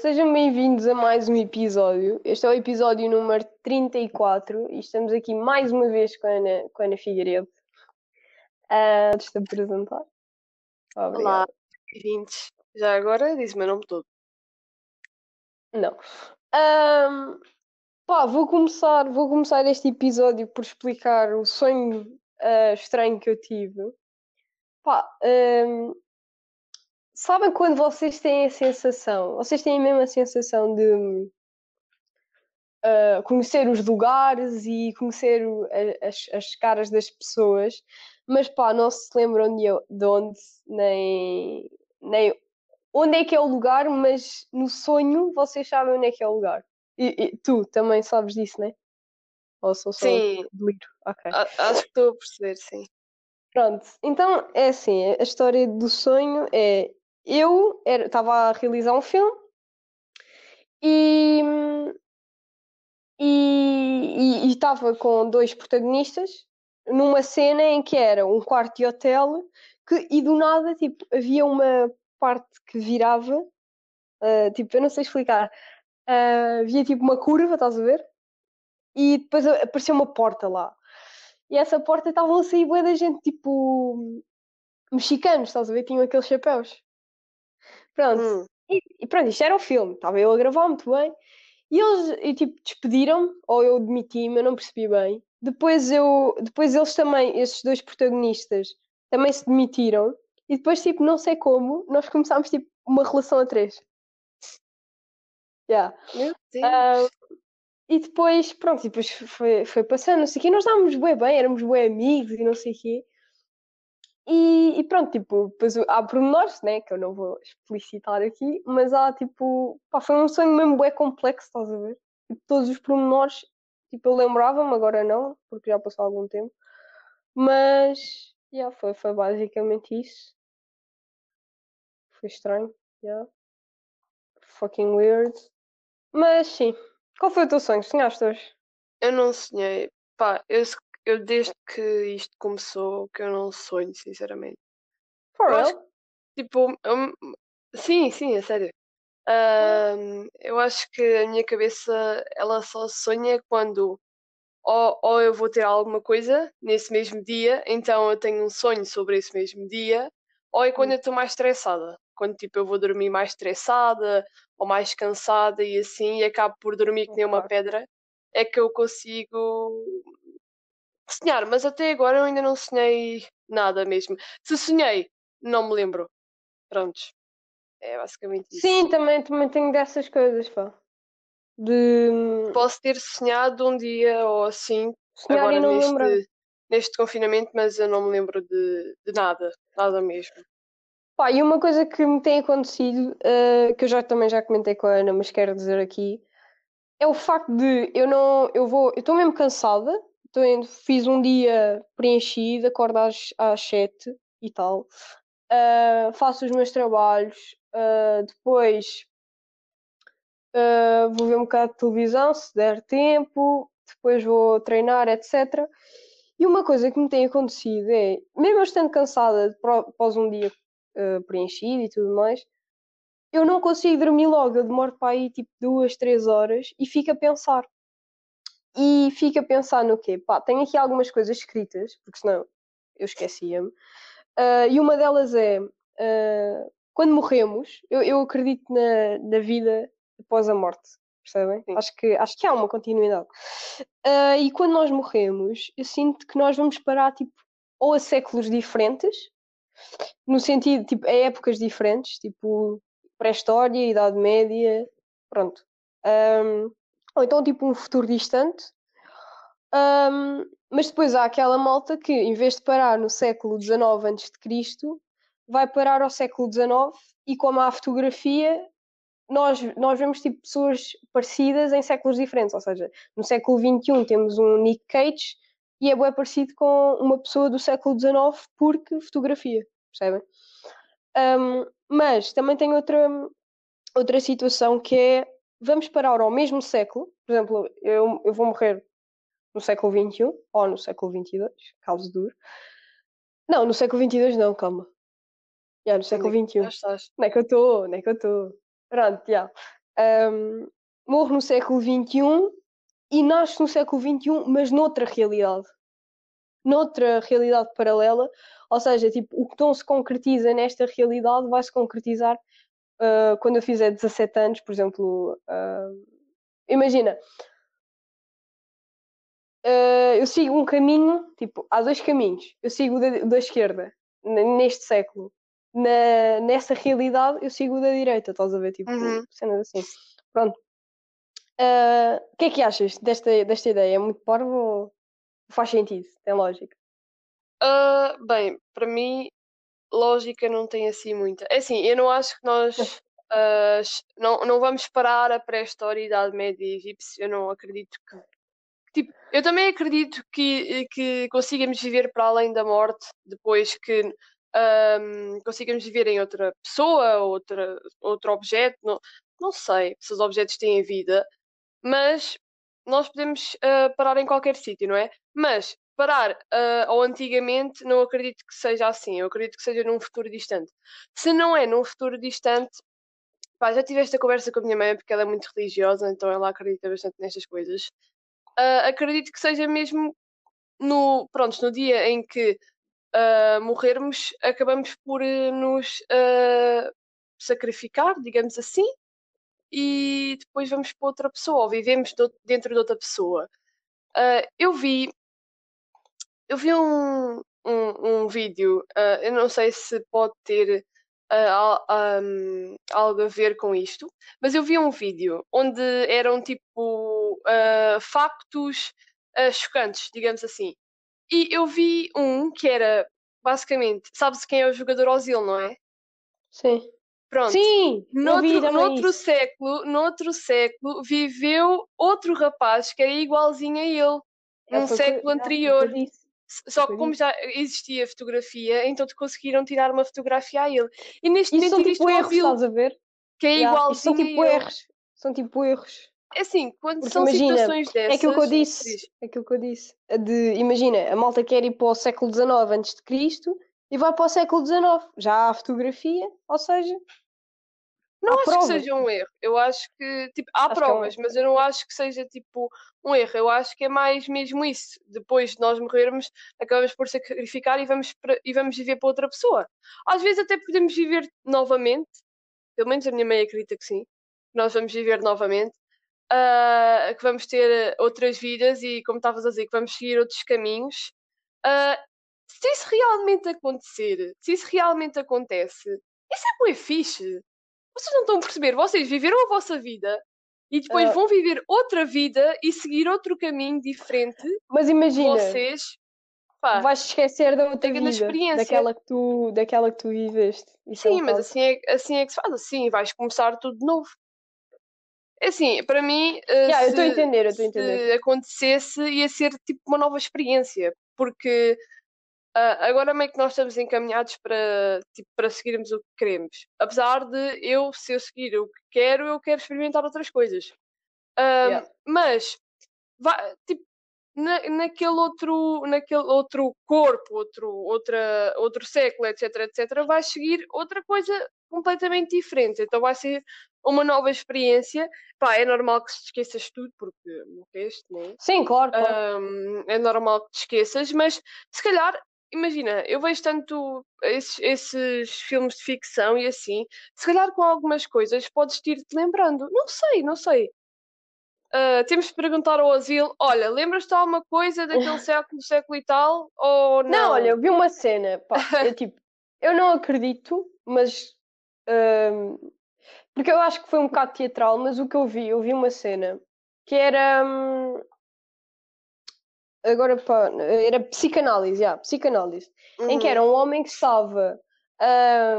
Sejam bem-vindos a mais um episódio. Este é o episódio número 34 e estamos aqui mais uma vez com a Ana, com a Ana Figueiredo. Uh, Deixa-te apresentar. Obrigada. Olá, bem-vindos. Já agora diz o meu nome todo. Não. Um, pá, vou começar, vou começar este episódio por explicar o sonho uh, estranho que eu tive. Pá, um, sabem quando vocês têm a sensação, vocês têm a mesma sensação de uh, conhecer os lugares e conhecer as, as caras das pessoas, mas pá, não se lembram de, de onde, nem, nem onde é que é o lugar, mas no sonho vocês sabem onde é que é o lugar. E, e tu também sabes disso, né? Ou sou só sim. delírio? Ok. Acho que estou a perceber, sim. Pronto, então é assim, a história do sonho é eu estava a realizar um filme e e estava com dois protagonistas numa cena em que era um quarto de hotel que, e do nada tipo, havia uma parte que virava uh, tipo, eu não sei explicar uh, havia tipo uma curva, estás a ver? E depois apareceu uma porta lá e essa porta estavam a sair bué da gente tipo mexicanos, estás a ver? Tinham aqueles chapéus Pronto. Hum. E, e, pronto, isto era o filme, estava eu a gravar muito bem. E eles, e, tipo, despediram-me, ou eu demiti-me, eu não percebi bem. Depois, eu, depois eles também, esses dois protagonistas, também se demitiram. E depois, tipo, não sei como, nós começámos, tipo, uma relação a três. Yeah. Meu Deus. Uh, e depois, pronto, e depois foi, foi passando, não sei o quê. Nós estávamos bem bem, éramos bem amigos e não sei o quê. E, e, pronto, tipo, depois há pormenores, né, que eu não vou explicitar aqui, mas há tipo, pá, foi um sonho mesmo bem complexo, estás a ver? Tipo, todos os pormenores, tipo, eu lembrava-me, agora não, porque já passou algum tempo, mas, yeah, foi, foi basicamente isso. Foi estranho, yeah. Fucking weird. Mas sim, qual foi o teu sonho? Sonhaste hoje? Eu não sonhei, pá, eu eu desde que isto começou que eu não sonho, sinceramente. For real? Tipo, sim, sim, é sério. Um, eu acho que a minha cabeça ela só sonha quando ou, ou eu vou ter alguma coisa nesse mesmo dia, então eu tenho um sonho sobre esse mesmo dia, ou é quando hum. eu estou mais estressada. Quando tipo eu vou dormir mais estressada ou mais cansada e assim, e acabo por dormir que nem uma pedra, é que eu consigo sonhar, mas até agora eu ainda não sonhei nada mesmo. Se sonhei, não me lembro. Prontos. É basicamente isso. Sim, também, também tenho dessas coisas, pá. De... Posso ter sonhado um dia ou assim, Sonhar agora neste, neste confinamento, mas eu não me lembro de, de nada, nada mesmo. Pá, e uma coisa que me tem acontecido, uh, que eu já também já comentei com a Ana, mas quero dizer aqui, é o facto de eu não, eu vou, eu estou mesmo cansada, Tô fiz um dia preenchido, acordo às, às 7 e tal. Uh, faço os meus trabalhos, uh, depois uh, vou ver um bocado de televisão se der tempo, depois vou treinar, etc. E uma coisa que me tem acontecido é, mesmo estando cansada após um dia preenchido e tudo mais, eu não consigo dormir logo, eu demoro para aí tipo duas, três horas e fico a pensar e fica a pensar no quê? Pá, tenho aqui algumas coisas escritas, porque senão eu esquecia-me. Uh, e uma delas é uh, quando morremos, eu, eu acredito na, na, vida após a morte, percebem? Acho que, acho que há uma continuidade. Uh, e quando nós morremos, eu sinto que nós vamos parar tipo, ou a séculos diferentes, no sentido, tipo, a épocas diferentes, tipo pré-história, Idade Média, pronto. Um, ou então tipo um futuro distante. Um, mas depois há aquela malta que, em vez de parar no século XIX a.C., vai parar ao século XIX e como há fotografia, nós, nós vemos tipo pessoas parecidas em séculos diferentes. Ou seja, no século XXI temos um Nick Cage e é bem parecido com uma pessoa do século XIX porque fotografia, percebem? Um, mas também tem outra, outra situação que é vamos parar ao mesmo século, por exemplo, eu, eu vou morrer no século XXI ou no século XXII, caso duro. Não, no século XXII não, calma. Yeah, no século XXI. Não é que eu estou, não é que eu estou. Pronto, já. Yeah. um, morre no século XXI e nasce no século XXI, mas noutra realidade. Noutra realidade paralela, ou seja, tipo, o que não se concretiza nesta realidade vai se concretizar uh, quando eu fizer 17 anos, por exemplo. Uh, imagina, uh, eu sigo um caminho, tipo, há dois caminhos. Eu sigo o da, da esquerda, neste século. Na, nessa realidade, eu sigo o da direita, estás a ver? Tipo, Uhum. cenas assim. Pronto. Uh, O que é que achas desta, desta ideia? É muito parvo ou faz sentido? Tem lógica? Ah, bem, para mim, lógica não tem assim muita. É assim, eu não acho que nós ch- não, não vamos parar a pré-história, Idade Média e egípcio. Eu não acredito que. Tipo, eu também acredito que, que consigamos viver para além da morte depois que ahm, consigamos viver em outra pessoa, outra, outro objeto. Não, não sei se os objetos têm vida, mas nós podemos ah, parar em qualquer sítio, não é? Mas parar ah, ao antigamente não acredito que seja assim. Eu acredito que seja num futuro distante. Se não é num futuro distante, pá, já tive esta conversa com a minha mãe porque ela é muito religiosa, então ela acredita bastante nestas coisas. Ah, acredito que seja mesmo no, pronto, no dia em que ah, morrermos, acabamos por eh, nos sacrificar, digamos assim, e depois vamos para outra pessoa, ou vivemos dentro de outra pessoa. Ah, eu vi, eu vi um, um, um vídeo, ah, eu não sei se pode ter ah, al- ahm, algo a ver com isto, mas eu vi um vídeo onde eram tipo ah, factos ah, chocantes, digamos assim. E eu vi um que era basicamente, sabes quem é o jogador Ozil, não é? Sim. Pronto. Sim! Noutro, noutro isso. século, noutro século, viveu outro rapaz que era igualzinho a ele, É, num século eu anterior. disse. Só que como já existia fotografia, então te conseguiram tirar uma fotografia a ele. E neste momento são tipo um erros, Ozil, estás a ver? que é Yeah, Isso são tipo ele. erros. São tipo erros. É assim, quando Porque são imagina, situações É aquilo que eu dessas... disse. É aquilo que eu disse. De, imagina, a malta quer ir para o século XIX antes de Cristo e vai para o século XIX. Já há fotografia, ou seja, Não há acho provas. que seja um erro. Eu acho que, tipo, há Acho que é um provas, mas eu não acho que seja, tipo, um erro. Eu acho que é mais mesmo isso. Depois de nós morrermos, acabamos por sacrificar e vamos, para- e vamos viver para outra pessoa. Às vezes até podemos viver novamente. Pelo menos a minha mãe acredita que sim. Nós vamos viver novamente. ah, que vamos ter outras vidas e, como estavas a dizer, que vamos seguir outros caminhos. Ah, se isso realmente acontecer, se isso realmente acontece, isso é bué fixe. Vocês não estão a perceber, vocês viveram a vossa vida e depois Ah. vão viver outra vida e seguir outro caminho diferente. Mas imagina, Vocês, pá, vais esquecer da outra vida, experiência. daquela que tu, daquela que tu viveste. É sim, mas bocado- assim é, assim é que se faz, assim vais começar tudo de novo. É assim, para mim, uh, Yeah, eu estou a se, entender, eu estou a se entender. acontecesse, ia ser tipo uma nova experiência, porque ah, agora meio que nós estamos encaminhados para, tipo, para seguirmos o que queremos. Apesar de eu, se eu seguir o que quero, eu quero experimentar outras coisas. Ah, Yeah. Mas, vai, tipo, na, naquele, outro, naquele outro corpo, outro, outra, outro século, etc, etc, vai seguir outra coisa completamente diferente. Então vai ser uma nova experiência. Pá, é normal que se esqueças tudo, porque morreste, né? Sim, claro, claro. Ahm, é normal que te esqueças, mas se calhar, imagina, eu vejo tanto esses, esses filmes de ficção e assim, se calhar com algumas coisas podes ir-te lembrando. Não sei, não sei. Ah, temos de perguntar ao asilo: olha, lembras-te alguma coisa daquele século, século e tal? Ou não? Não, olha, eu vi uma cena, pá, eu tipo, eu não acredito, mas hum, porque eu acho que foi um bocado teatral, mas o que eu vi, eu vi uma cena que era hum, agora pá, era psicanálise, yeah, psicanálise, em que Uhum. era um homem que estava a,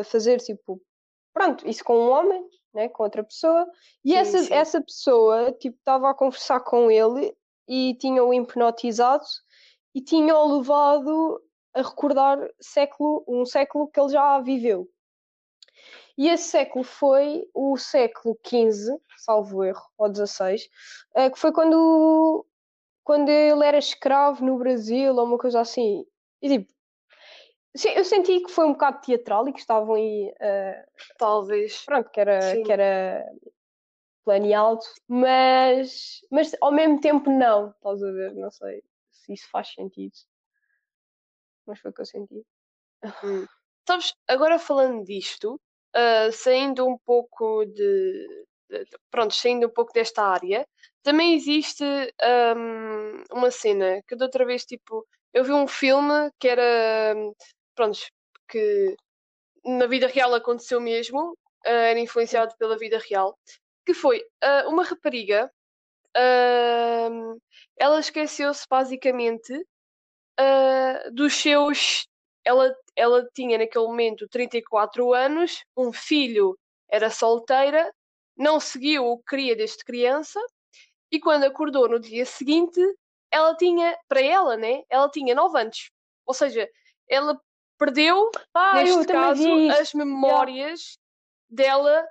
a fazer tipo, pronto, isso com um homem, né, com outra pessoa, e Sim, essa, sim. essa pessoa tipo estava a conversar com ele e tinha-o hipnotizado e tinha-o levado a recordar século, um século que ele já viveu. E esse século foi o século XV, salvo erro, ou XVI, eh, que foi quando, quando ele era escravo no Brasil, ou uma coisa assim. E tipo, eu senti que foi um bocado teatral e que estavam aí. Uh, Talvez. Pronto, que era, que era planeado, mas, mas ao mesmo tempo não. Estás a ver? Não sei se isso faz sentido. Mas foi o que eu senti. Hum. Sabes, agora falando disto, uh, saindo um pouco de, de, Pronto, saindo um pouco desta área, também existe um, uma cena que da outra vez, tipo, eu vi um filme que era. Pronto, que na vida real aconteceu mesmo, uh, era influenciado pela vida real, que foi uh, uma rapariga, ela esqueceu-se basicamente uh, dos seus. Ela, ela tinha naquele momento 34 anos, um filho, era solteira, não seguiu o que queria desde criança, e quando acordou no dia seguinte, ela tinha, para ela, né? Ela tinha 9 anos. Ou seja, ela perdeu, ah, neste caso, as memórias yeah. dela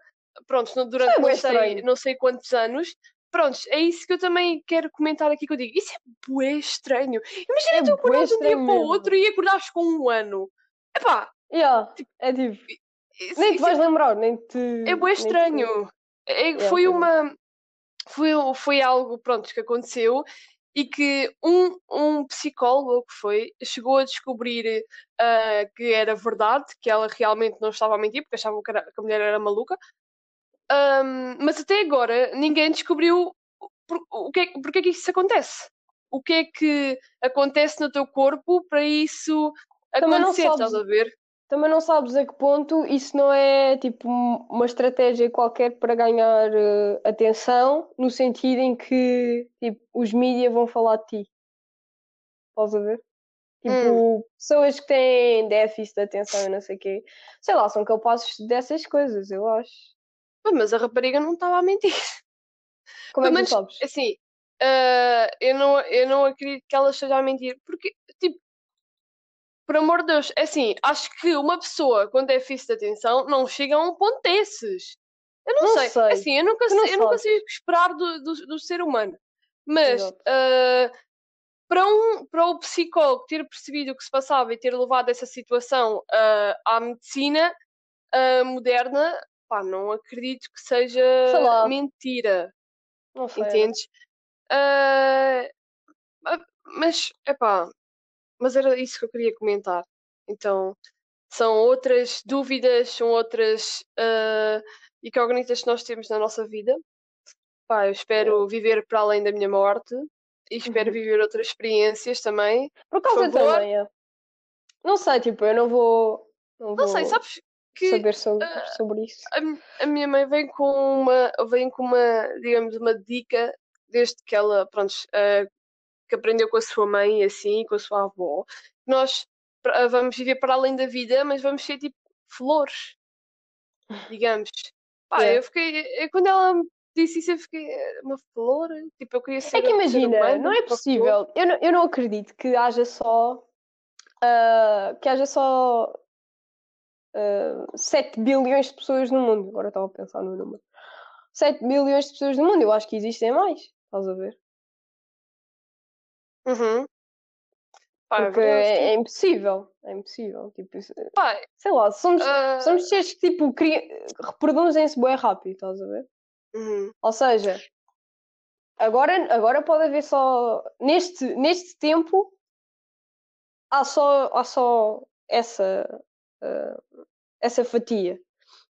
pronto, durante é não sei, não sei quantos anos. Pronto, é isso que eu também quero comentar aqui que eu digo. Isso é bué estranho. Imagina é tu acordares de um dia para o outro e acordares com um ano. Epá! Yeah, tipo, é tipo. Isso, nem te vais é, lembrar, nem te. É bué estranho. É, yeah, foi uma. Foi, foi algo, pronto, que aconteceu e que um, um psicólogo que foi chegou a descobrir uh, que era verdade, que ela realmente não estava a mentir, porque achavam que, era, que a mulher era maluca, um, mas até agora ninguém descobriu por, o que é, porque é que isso acontece. O que é que acontece no teu corpo para isso também acontecer, sabes, estás a ver? Também não sabes a que ponto isso não é tipo uma estratégia qualquer para ganhar uh, atenção, no sentido em que tipo, os mídias vão falar de ti. Estás a ver? Tipo, hum. pessoas que têm déficit de atenção e não sei o quê, sei lá, são capazes dessas coisas, eu acho mas a rapariga não estava a mentir. Como é que sabes? Assim, uh, eu, não, eu não acredito que ela esteja a mentir, porque, tipo, por amor de Deus, é assim, acho que uma pessoa, quando é déficit de atenção, não chega a um ponto desses. Eu não, não sei. sei. Assim, eu nunca, sei, eu não consigo esperar do, do, do, ser humano. Mas uh, para, um, para o psicólogo ter percebido o que se passava e ter levado essa situação uh, à medicina uh, moderna, pá, não acredito que seja mentira. Não sei. Entendes? Uh, mas, epá, mas era isso que eu queria comentar. Então, são outras dúvidas, são outras uh, incógnitas que nós temos na nossa vida. Pá, eu espero viver para além da minha morte e espero uhum. viver outras experiências também. Por causa Por também, é. Não sei, tipo, eu não vou. Não, não vou... sei, sabes? Que saber sobre, uh, sobre isso. A, a, minha mãe vem com uma, vem com uma, digamos, uma dica desde que ela, pronto, uh, que aprendeu com a sua mãe assim, com a sua avó. Nós uh, vamos viver para além da vida, mas vamos ser tipo flores, digamos. Pá, é. eu fiquei, eu, quando ela me disse isso, eu fiquei uma flor, tipo, eu queria ser. É que imagina, humano, não é possível. Eu não, eu não acredito que haja só. Uh, que haja só uh, ah, 7 bilhões de pessoas no mundo. Agora estava a pensar no número. 7 bilhões de pessoas no mundo. Eu acho que existem mais. Estás a ver? Uhum. Pá, Porque é, é, impossível. É impossível. Tipo, Pá, sei lá, somos, uh... somos seres que tipo, cri... reproduzem-se bem rápido, estás a ver? Uhum. Ou seja, agora, agora pode haver só. Neste, neste tempo há só, há só essa uh, essa fatia.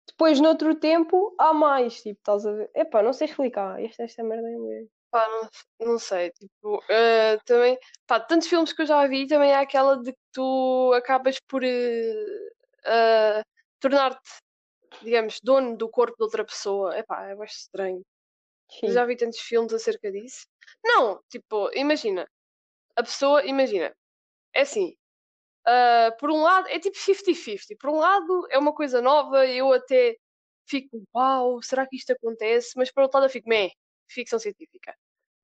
Depois, noutro tempo, há mais, tipo, estás a ver? Epá, não sei explicar, esta, esta merda é mesmo. Pá, não, não sei, tipo, uh, também, pá, tantos filmes que eu já vi, também há aquela de que tu acabas por uh, tornar-te, digamos, dono do corpo de outra pessoa. Epá, é mais estranho. Sim. Já vi tantos filmes acerca disso. Não, tipo, imagina, a pessoa, imagina, é assim, Uh, por um lado, é tipo 50-50. Por um lado, é uma coisa nova, eu até fico, uau, será que isto acontece? Mas por outro lado, eu fico, meh, ficção científica.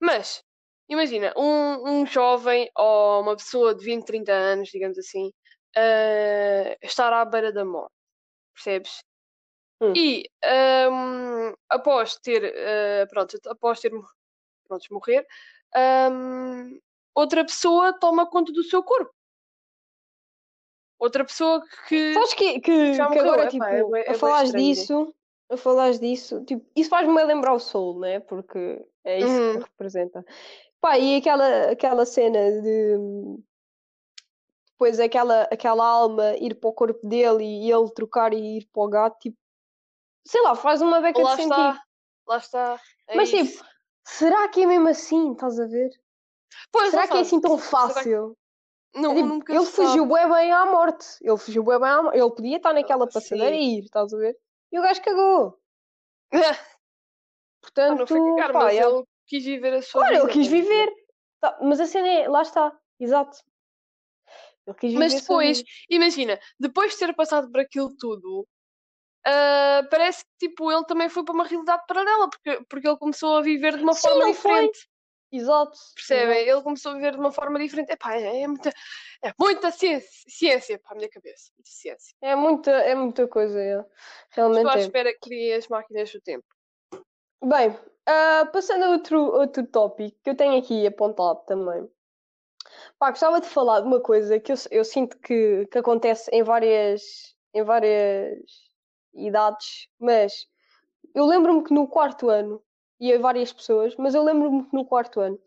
Mas, imagina, um, um jovem ou uma pessoa de 20, 30 anos, digamos assim, uh, estar à beira da morte, percebes? Hum. E um, após ter, uh, pronto, após ter pronto, morrer, um, outra pessoa toma conta do seu corpo outra pessoa que. Sabes que, que, que agora, tipo, é é a falares disso, a falares disso, tipo, isso faz-me lembrar o Soul, né? Porque é isso Uhum. que representa. Pá, e aquela, aquela cena de depois aquela, aquela alma ir para o corpo dele e ele trocar e ir para o gato, tipo, sei lá, faz uma beca Lá de sentido. Lá está. É Mas tipo, isso. será que é mesmo assim? Estás a ver? Pois, será que é está. assim tão fácil? Não, tipo, nunca ele fugiu bem bem à morte. Ele fugiu bem bem à morte. Ele podia estar naquela Ah, passadeira sim. e ir, estás a ver? E o gajo cagou. Ah, Portanto, não foi cagar, pá, mas é- ele quis viver a sua Claro, vida. ele quis viver. Tá, mas a cena é, lá está, exato. Ele quis viver Mas depois, imagina, depois de ter passado por aquilo tudo, ah, parece que tipo, ele também foi para uma realidade paralela, porque, porque ele começou a viver de uma Sim, forma ele foi. Exato. Percebem? exato. Ele começou a viver de uma forma diferente. Epá, é, é muita, é muita ciência, ciência para a minha cabeça. Muita ciência. É muita, é muita coisa, é. realmente Estou à é. espera que criem as máquinas do tempo. Bem, ah, passando a outro, outro tópico que eu tenho aqui apontado também. Pá, gostava de falar de uma coisa que eu, eu sinto que, que acontece em várias, em várias idades, mas eu lembro-me que no quarto ano, e a várias pessoas, mas eu lembro-me no quarto ano,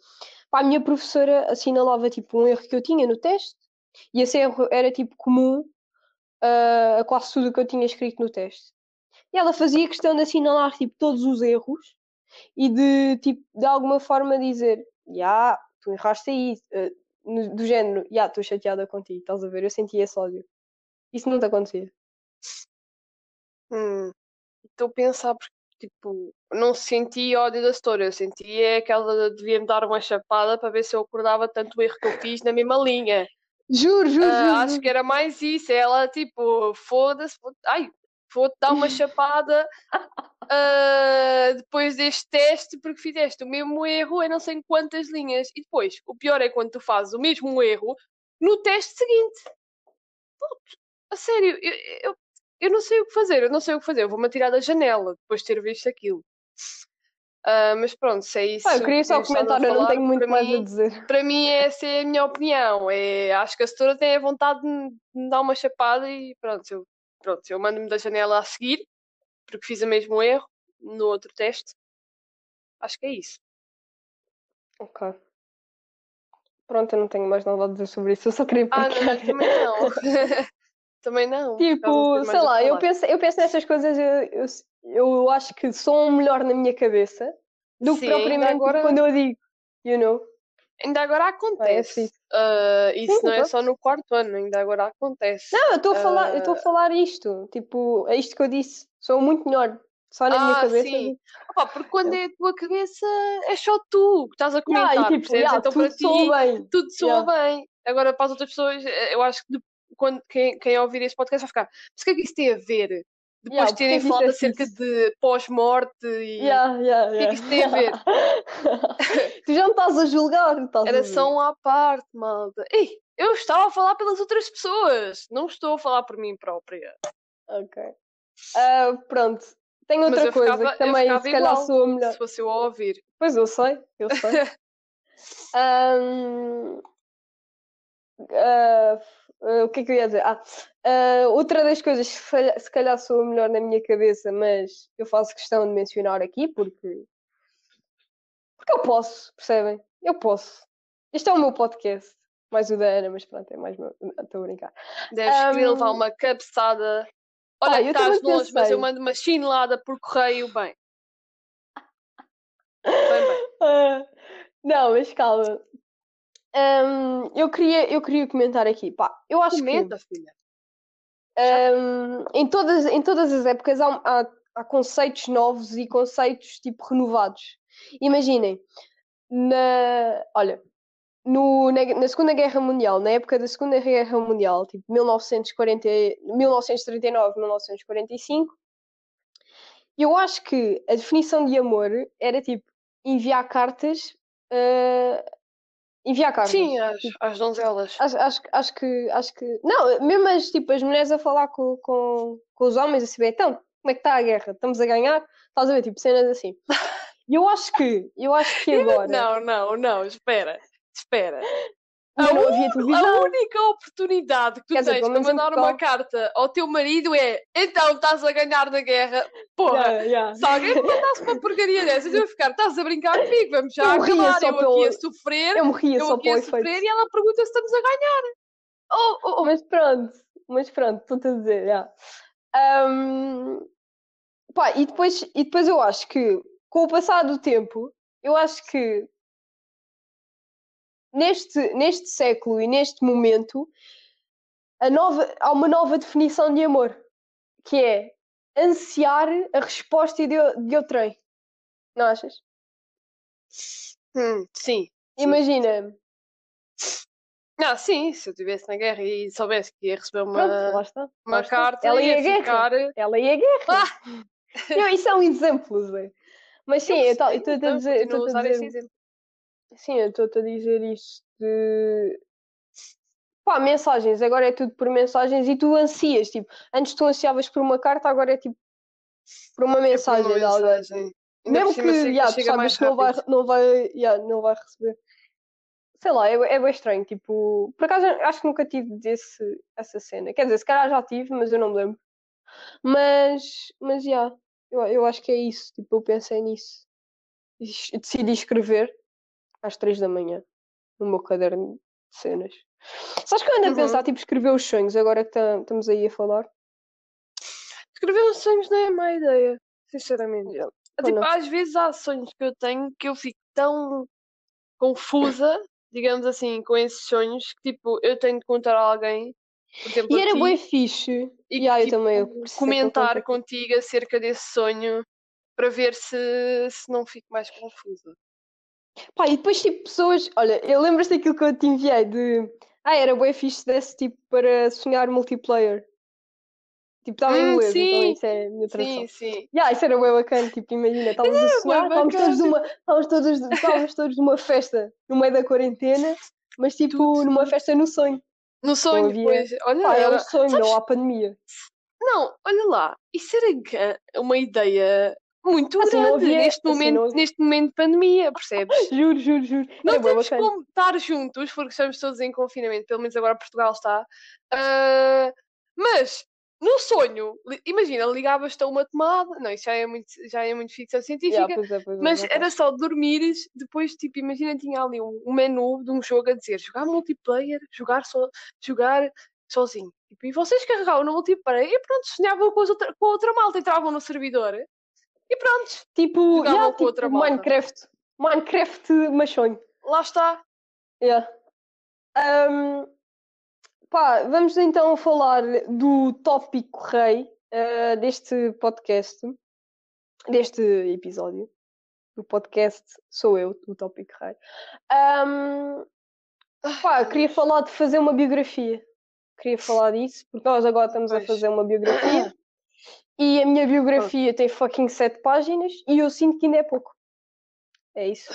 pá, a minha professora assinalava tipo um erro que eu tinha no teste, e esse erro era tipo comum ah, a quase tudo que eu tinha escrito no teste. E ela fazia questão de assinalar tipo todos os erros e de tipo de alguma forma dizer, já, tu erraste aí, eh, no- do género, já, estou chateada contigo, estás a ver? Eu sentia esse ódio. Isso não te acontecia. Hum. Estou a pensar porque, tipo, não senti ódio da setora, eu senti é que ela devia-me dar uma chapada para ver se eu acordava tanto o erro que eu fiz na mesma linha. Juro, juro, Ah, juro. acho que era mais isso. Ela, tipo, foda-se, vou- ai, vou-te dar uma chapada ah, depois deste teste porque fizeste o mesmo erro em não sei quantas linhas. E depois, o pior é quando tu fazes o mesmo erro no teste seguinte. Puto, a sério, eu, eu, eu não sei o que fazer, eu não sei o que fazer. Eu vou-me atirar da janela depois de ter visto aquilo. Ah, mas pronto, se é isso. Pá, eu queria só a comentar, eu não tenho muito mais a mim- dizer. para mim essa é a minha opinião. É, acho que a setora tem a vontade de me dar uma chapada e pronto, eu, pronto, eu mando-me da janela a seguir, porque fiz o mesmo erro no outro teste. Acho que é isso. Ok. Pronto, eu não tenho mais nada a dizer sobre isso, eu só queria Ah, não, também não. também não. Tipo, sei lá, eu penso, eu penso nessas coisas, eu, eu, eu acho que são melhor na minha cabeça do que Sim, propriamente agora- quando eu digo, you know. Ainda agora é acontece. assim. Ah, isso Sim, não é só no quarto ano, ainda agora acontece. Não, eu estou a falar, eu estou a Ah. falar isto, tipo, é isto que eu disse, sou muito melhor, só na minha Ah, cabeça. sim. Opa, porque quando é a tua cabeça é só tu que estás a Yeah, comentar, e tipo, yeah, então tudo para ti soa bem. tudo soa bem. Agora, para as outras pessoas, eh, eu acho que quando, quem, quem ouvir este podcast vai ficar, mas o que é que isso tem a ver? Depois Yeah, de terem é falado acerca isso? de pós-morte e Yeah, yeah, que é que isso tem a ver? tu já me estás a julgar, estás a era ver? só um à parte, malta. Ei, eu estava a falar pelas outras pessoas, não estou a falar por mim própria. Ok. Ah, pronto. Mas outra coisa que também se calhar igual soa melhor. se fosse eu a ouvir. Pois eu sei, eu sei. Ahm, ah, ah, o que é que eu ia dizer? Ah, ah, outra das coisas que se calhar- se calhar soa melhor na minha cabeça, mas eu faço questão de mencionar aqui porque, porque eu posso, percebem? Eu posso. Este é o meu podcast. Mais o da Ana, mas pronto, é mais meu. Estou a brincar. Deves querer levar uma cabeçada. Olha, eu estás longe, mas eu pensei. mando uma chinelada por correio, bem. Bem, bem. Ah, não, mas calma. Ahm, eu, queria, eu queria comentar aqui. Pá, eu acho que Comenta, filha. ahm, em, todas, em todas as épocas há, há, há conceitos novos e conceitos tipo renovados. Imaginem, na, olha, no, na, na Segunda Guerra Mundial, na época da Segunda Guerra Mundial, tipo 1940, 1939, 1945, eu acho que a definição de amor era tipo enviar cartas. ah, enviar cartas. Sim, às, às donzelas. Acho, acho, acho que acho que. Não, mesmo as, tipo, as mulheres a falar com, com, com os homens assim, então, como é que está a guerra? Estamos a ganhar? Estás a ver, tipo, cenas assim. E eu acho que, eu acho que agora. Não, não, não, espera. Espera. Não a, havia un- televisão. a única oportunidade que tu Quer tens para em mandar uma carta ao teu marido é então estás a ganhar na guerra. Porra, Yeah, yeah. se alguém me mandasse uma porcaria dessas, eu ia ficar, estás a brincar comigo, vamos já Eu acabar, só eu aqui pelo- a sofrer, Eu morria eu só aqui a efeito. sofrer e ela pergunta se estamos a ganhar. Oh, oh, oh. Mas pronto, mas pronto, estou-te a dizer, já. Ahm, pá, e depois, e depois eu acho que, com o passar do tempo, eu acho que neste, neste século e neste momento a nova, há uma nova definição de amor, que é ansiar a resposta de, de outrem. Não achas? Hum, sim. Sim. Imagina, Ah, sim, se eu estivesse na guerra e soubesse que ia receber pronto, uma, lá uma carta, Ela ia ia à guerra. ficar. Ela ia à guerra. Ah! Não, isso é um exemplo, Zé. Mas sim, eu estou a dizer, eu estou a usar esse dizer, exemplo. Sim, eu estou a dizer isto de pá, mensagens, agora é tudo por mensagens e tu ansias, tipo, antes tu ansiavas por uma carta, agora é tipo por uma É mensagem de alguém. Mesmo que, yeah, tu sabes que não vai, não, vai, yeah, não vai receber. Sei lá, é, é bem estranho, tipo, por acaso acho que nunca tive desse, essa cena. Quer dizer, se calhar já tive, mas eu não me lembro. Mas, mas, yeah, eu, eu acho que é isso, tipo, eu pensei nisso. Decidi escrever às três da manhã no meu caderno de cenas. Sabes que eu ando a Uhum. pensar, tipo, escrever os sonhos, agora que tam- estamos aí a falar? Escrever os sonhos não é má ideia, sinceramente. Yeah. Tipo, não. às vezes há sonhos que eu tenho que eu fico tão confusa, digamos assim, com esses sonhos, que tipo, eu tenho de contar a alguém, por exemplo, E a era bem fixe. e Yeah, eu tipo, também, eu preciso ser comentar contigo acerca desse sonho para ver se, se não fico mais confusa. Pá, e depois tipo pessoas, olha, eu lembras daquilo que eu te enviei de ah, era bem fixe se desse tipo para sonhar multiplayer. Tipo, estava em inglês, então isso é a minha tradução. Sim, sim. Yeah, isso era bem bacana, tipo, imagina, estavas a sonhar, estávamos todos, numa, estávamos, todos, estávamos todos numa festa no meio da quarentena, mas tipo Tudo. numa festa no sonho. No sonho, havia- pois. Olha, Pá, um era- sonho, sabes- não há pandemia. Não, olha lá, isso era uma ideia muito Assim grande havia- neste, assim momento, havia. neste momento de pandemia, percebes? Juro, juro, juro. Não Era bué temos como estar juntos, porque estamos todos em confinamento, pelo menos agora Portugal está. Ah, mas no sonho, imagina, ligavas-te a uma tomada, não, isso já é muito, já é muito ficção científica, Yeah, pois é, pois é, mas era só dormires, depois, tipo, imagina, tinha ali um, um menu de um jogo a dizer jogar multiplayer, jogar, so, jogar sozinho. Tipo, e vocês carregavam no multiplayer e pronto, sonhavam com, as outra, com a outra malta, entravam no servidor e pronto, Tipo, yeah, tipo outra malta. Minecraft. Minecraft, mas sonho. lá está. Yeah. Ahm, pá, vamos então falar do tópico rei eh, deste podcast, deste episódio. O podcast sou eu, o tópico rei. Ahm, pá, queria falar de fazer uma biografia. Queria falar disso, porque nós agora estamos a Pois. fazer uma biografia. E a minha biografia tem fucking sete páginas e eu sinto que ainda é pouco. É isso.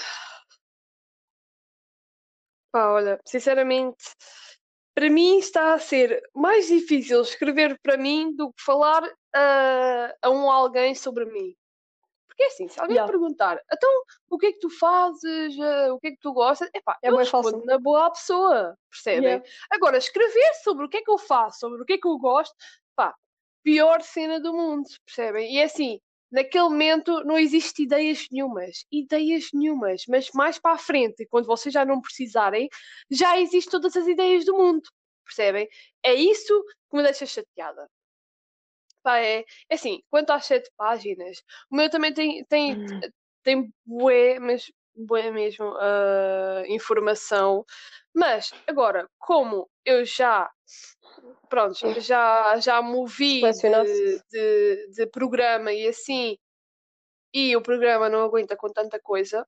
Pá, olha, sinceramente, para mim está a ser mais difícil escrever para mim do que falar a, a um alguém sobre mim. Porque é assim, se alguém Yeah. perguntar, então o que é que tu fazes, eh, o que é que tu gostas, epá, É eu respondo fácil. na boa à pessoa, percebem? Yeah. Agora, escrever sobre o que é que eu faço, sobre o que é que eu gosto, pior cena do mundo, percebem? E é assim, naquele momento não existe ideias nenhumas, ideias nenhumas, mas mais para a frente, quando vocês já não precisarem, já existem todas as ideias do mundo, percebem? É isso que me deixa chateada. Pá, é, é assim, quanto às sete páginas, o meu também tem, tem, Hum. tem bué, mas bué mesmo, ah, informação. Mas, agora, como eu já, pronto, já, já movi de, de, de programa e assim, e o programa não aguenta com tanta coisa.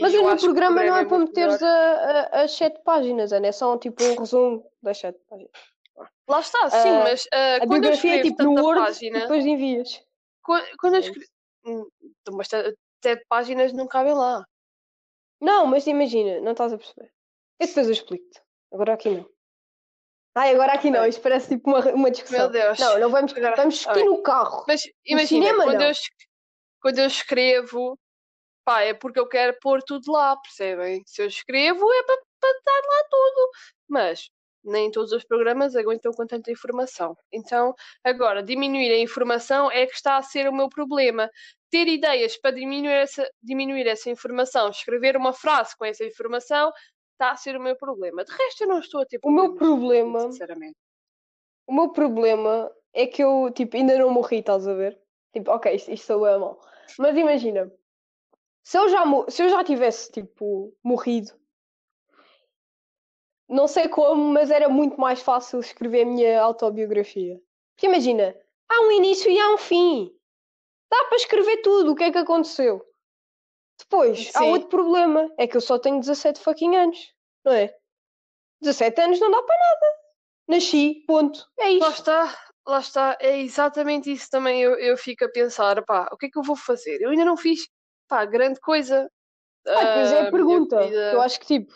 Mas o programa não é para muito meteres a- a- as sete páginas, Ana, é só tipo um resumo das sete páginas. Lá está, sim, Ah, mas A quando eu é escrevo tipo no tanta Word página, depois envias. quando, quando eu É escrevo. Hum, Mas te- sete páginas não cabem lá. Não, mas imagina, não estás a perceber. Eu depois eu explico-te. Agora aqui não. Ai, agora aqui não, isto parece tipo uma, uma discussão. Meu Deus. Não, não vamos, Agora- vamos discutir ok. no carro. Mas imagina, cinema, quando, não. eu, quando eu escrevo, pá, é porque eu quero pôr tudo lá, percebem? Se eu escrevo é para para dar lá tudo. Mas nem todos os programas aguentam com tanta informação. Então, agora, diminuir a informação é que está a ser o meu problema. Ter ideias para diminuir essa, diminuir essa informação, escrever uma frase com essa informação, está a ser o meu problema. De resto, eu não estou a ter O meu problema, Sinceramente. o meu problema é que eu, tipo, ainda não morri, estás a ver? Tipo, ok, isto, isto sou eu mal. Mas imagina, se eu já, se eu já tivesse, tipo, morrido, não sei como, mas era muito mais fácil escrever a minha autobiografia. Porque imagina, há um início e há um fim. Dá para escrever tudo, o que é que aconteceu. Depois, há Sim. outro problema, é que eu só tenho 17 fucking anos, não é? 17 anos não dá para nada. Nasci, ponto. É Lá isto. está, lá está, é exatamente isso também. Eu, eu fico a pensar, pá, o que é que eu vou fazer? Eu ainda não fiz, pá, grande coisa. Ah, depois é Ah, a minha pergunta. vida- Eu acho que tipo,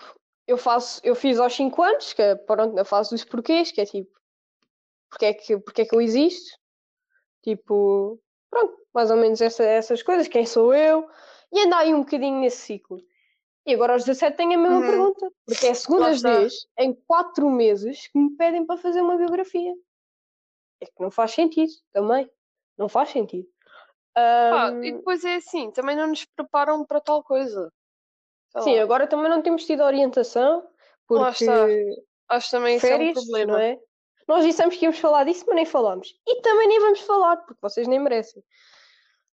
eu faço, eu fiz aos 5 anos, que é pronto, na fase dos porquês, que é tipo, porque é que, porque é que eu existo? Tipo, pronto, mais ou menos essa, essas coisas, quem sou eu? E andar aí um bocadinho nesse ciclo. E agora aos 17 tenho a mesma Uhum. pergunta, porque é a segunda Lá vez em 4 meses que me pedem para fazer uma biografia. É que não faz sentido também. Não faz sentido. Pá, Ahm, e depois é assim, também não nos preparam para tal coisa. Sei sim, lá, agora também não temos tido orientação, Lá porque está. acho que também isso é um problema. não é? Nós dissemos que íamos falar disso, mas nem falámos. E também nem vamos falar, porque vocês nem merecem.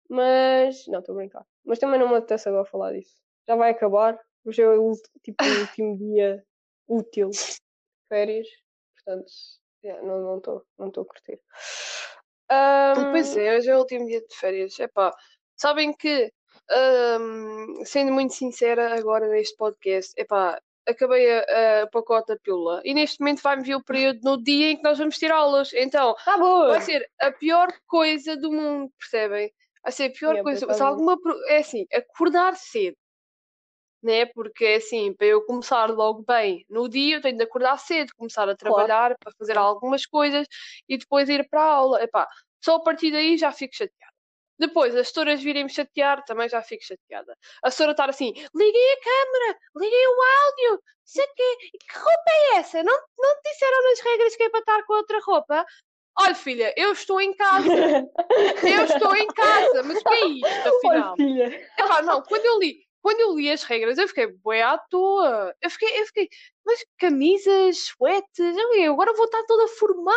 Mas, não, estou a brincar. Mas também não me apetece agora falar disso. Já vai acabar. Hoje é o tipo, o último dia útil de férias. Portanto, yeah, não não estou não estou a curtir. Pois Ahm, é, hoje é o último dia de férias. Epá, sabem que, ahm, sendo muito sincera agora neste podcast, epá, acabei a, a pacote da pílula e neste momento vai-me vir o período no dia em que nós vamos ter aulas. Então, Tá vai ser a pior coisa do mundo, percebem? Ser a pior Yeah, coisa. Se alguma, é assim, acordar cedo, né? Porque é assim, para eu começar logo bem no dia, eu tenho de acordar cedo, começar a trabalhar para fazer Claro. algumas coisas e depois ir para a aula. Epá, só a partir daí já fico chateada. Depois, as setoras virem-me chatear, também já fico chateada. A senhora estar assim, liguei a câmara, liguei o áudio, sei quê, que roupa é essa? Não, não te disseram nas regras que é para estar com outra roupa? Olha, filha, eu estou em casa, eu estou em casa, mas o que é isto, afinal? Olha, filha. Epá, não, quando eu li, quando eu li as regras, eu fiquei bué à toa. Eu fiquei, eu fiquei, mas camisas, suetes, agora vou estar toda formal.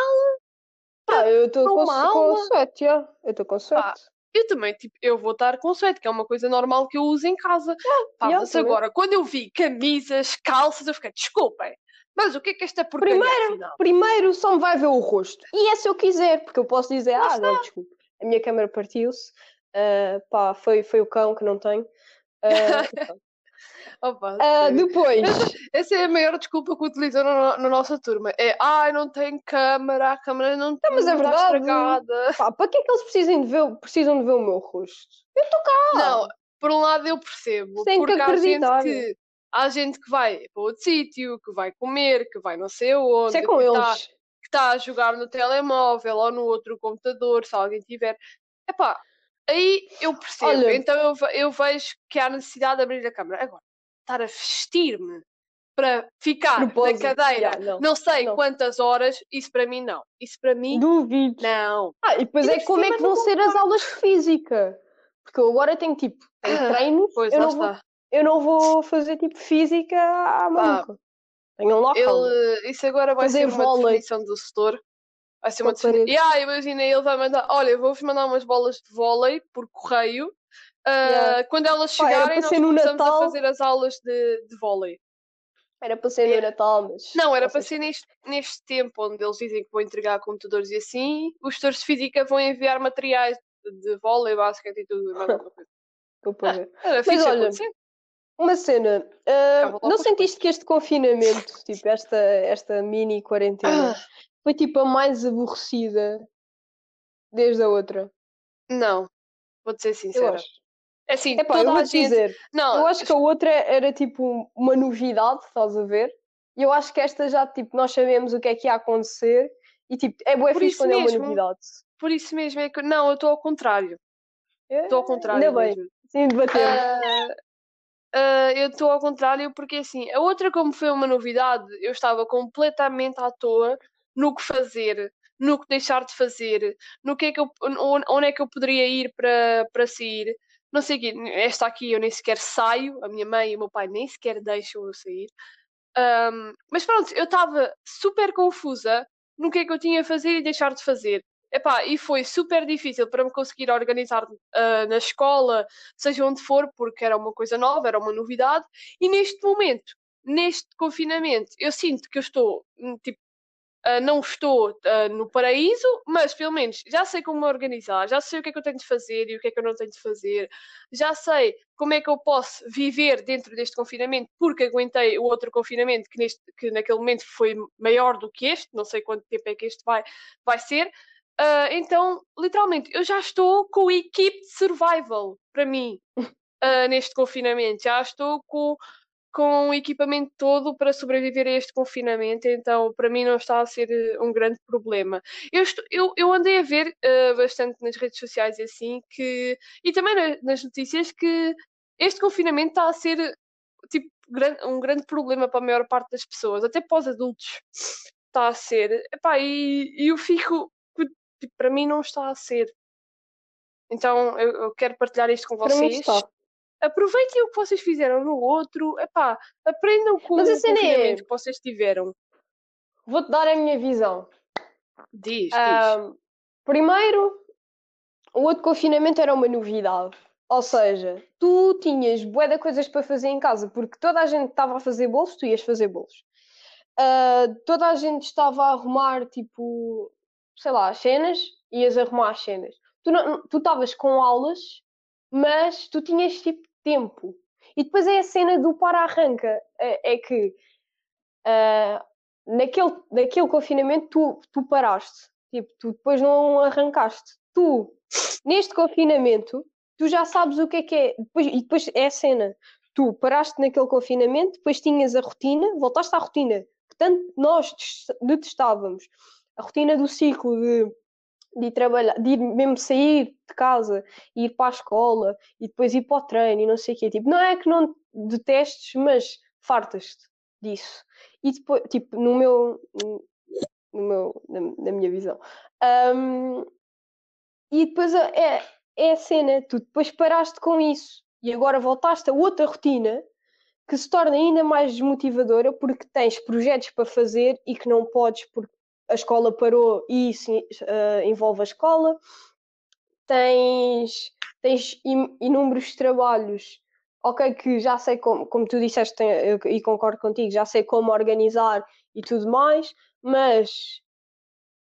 Ah, eu estou com, com suete. Eu estou com suete. Eu também, tipo, eu vou estar com suéte, que é uma coisa normal que eu uso em casa. Pá, yeah, mas também. agora, quando eu vi camisas, calças, eu fiquei, desculpem, mas o que é que esta porcaria Primeiro, afinal? primeiro só me vai ver o rosto. E é se eu quiser, porque eu posso dizer, ah, não, desculpa, a minha câmera partiu-se, ah, pá, foi, foi o cão que não tem. Ah, Opa, ah, sério. depois, Essa é a maior desculpa que utilizam na, na nossa turma. É, ai, não tem câmara, a câmara não, mas é está verdade. estragada. pá, para que é que eles precisam de ver, precisam de ver o meu rosto? Eu estou cá! Não, por um lado eu percebo, Tem que porque há gente acreditar. que há gente que vai para outro sítio, que vai comer, que vai não sei onde, Isso é com que está eles. que está a jogar no telemóvel ou no outro computador, se alguém tiver. Epá, aí eu percebo. Olha- Então eu, eu vejo que há necessidade de abrir a câmara. Agora, estar a vestir-me para ficar na Propósito, cadeira yeah, não, não, sei não. quantas horas, isso para mim não. Isso para mim, Duvido. não. Ah, e depois Ainda é como é que vão ser as aulas de física. Porque eu agora tenho tipo, tenho Ah, treinos, Pois eu não, vou, está. Eu não vou fazer tipo física à maluca. Tenho um local. Ele, isso agora vai Fazer ser uma vôlei. definição do setor. Vai ser uma definição. Yeah, imagina, ele vai mandar: olha, eu vou-vos mandar umas bolas de vôlei por correio. Ah, Yeah. Quando elas Pá, chegarem, nós começamos Natal. a fazer as aulas de, de vôlei. Era para ser no É. Natal, mas. Não, era para ser neste, neste tempo onde eles dizem que vão entregar computadores e assim, os tutores de física vão enviar materiais de, de vôlei, basquete e tudo. e coisa. Estou para ver. Era fixe olha, acontecer. Uma cena, logo não sentiste que este confinamento, tipo, esta, esta mini quarentena, Ah, foi tipo a mais aborrecida desde a outra? não, vou-te ser Eu sincera. É assim, Epá, eu toda a vou-te gente. dizer, Não, eu acho que a outra era tipo uma novidade, estás a ver? E eu acho que esta já, tipo, nós sabemos o que é que ia acontecer e tipo, é Por fixe quando é uma mesmo. novidade. por isso mesmo é que. Não, eu estou ao contrário. É, Estou ao contrário Ainda bem, mesmo. sim, debatemos. Ah, uh, eu estou ao contrário, porque assim, a outra, como foi uma novidade, eu estava completamente à toa no que fazer, no que deixar de fazer, no que é que eu, onde é que eu poderia ir para, para sair. Não sei o quê, esta aqui eu nem sequer saio, a minha mãe e o meu pai nem sequer deixam eu sair. Um, mas pronto, eu estava super confusa no que é que eu tinha a fazer e deixar de fazer. Epá, e foi super difícil para me conseguir organizar uh, na escola, seja onde for, porque era uma coisa nova, era uma novidade. E neste momento, neste confinamento, eu sinto que eu estou hum, tipo, Uh, não estou uh, no paraíso, mas pelo menos já sei como me organizar, já sei o que é que eu tenho de fazer e o que é que eu não tenho de fazer, já sei como é que eu posso viver dentro deste confinamento, porque aguentei o outro confinamento que, neste, que naquele momento foi maior do que este, não sei quanto tempo é que este vai, vai ser. Uh, então, literalmente, eu já estou com o equipe de survival para mim neste confinamento, já estou com com o equipamento todo para sobreviver a este confinamento, então para mim não está a ser eh, um grande problema. Eu, estou, eu, eu andei a ver uh, bastante nas redes sociais assim que e também na, nas notícias que este confinamento está a ser tipo um grande problema para a maior parte das pessoas, até para os adultos está a ser. Epá, e, e eu fico tipo, para mim não está a ser. Então eu, eu quero partilhar isto com vocês aproveitem o que vocês fizeram no outro, epá, aprendam com Mas o confinamento é... que vocês tiveram. Vou-te dar a minha visão. Diz, um, Primeiro, o outro confinamento era uma novidade. Ou seja, tu tinhas bué de coisas para fazer em casa, porque toda a gente estava a fazer bolos, tu ias fazer bolos. Uh, toda a gente estava a arrumar, tipo, sei lá, as cenas, ias arrumar as cenas. Tu estavas com aulas, mas tu tinhas, tipo, tempo. E depois é a cena do para-arranca. É, é, que uh, naquele, naquele confinamento tu, tu paraste. Tipo, tu depois não arrancaste. Tu, neste confinamento, tu já sabes o que é que é. Depois, e depois é a cena. Tu paraste naquele confinamento, depois tinhas a rotina, voltaste à rotina que tanto nós detestávamos. A rotina do ciclo de de ir trabalhar, de ir mesmo sair de casa, ir para a escola e depois ir para o treino e não sei o quê. Tipo, não é que não detestes, mas fartas-te disso. E depois, tipo, no meu, no meu na, na minha visão. Um, e depois é, é a cena, tu depois paraste com isso e agora voltaste a outra rotina que se torna ainda mais desmotivadora porque tens projetos para fazer e que não podes porque a escola parou e isso uh, envolve a escola. Tens, tens inúmeros trabalhos, ok, que já sei como, como tu disseste e concordo contigo, já sei como organizar e tudo mais, mas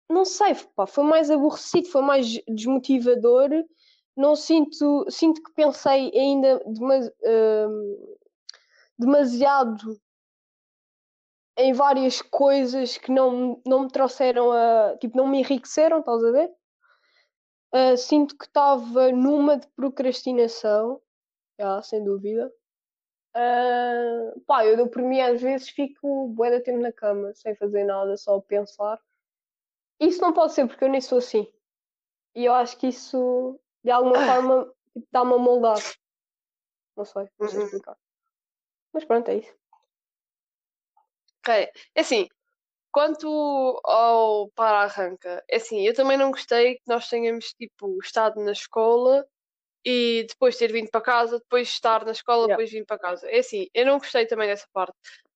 não sei, pá, foi mais aborrecido, foi mais desmotivador. Não sinto, sinto que pensei ainda uh, demasiado em várias coisas que não, não me trouxeram a. Tipo, não me enriqueceram, estás a ver? Uh, sinto que estava numa de procrastinação, já, sem dúvida. Uh, pá, eu dou por mim às vezes fico bué de tempo na cama, sem fazer nada, só a pensar. Isso não pode ser porque eu nem sou assim. E eu acho que isso, de alguma forma, tipo, dá-me a moldar. Não sei, não sei uhum. explicar. Mas pronto, é isso. Ok. É assim, quanto ao para-arranca, é assim, eu também não gostei que nós tenhamos, tipo, estado na escola e depois ter vindo para casa, depois estar na escola, yeah. depois vir para casa. É assim, eu não gostei também dessa parte.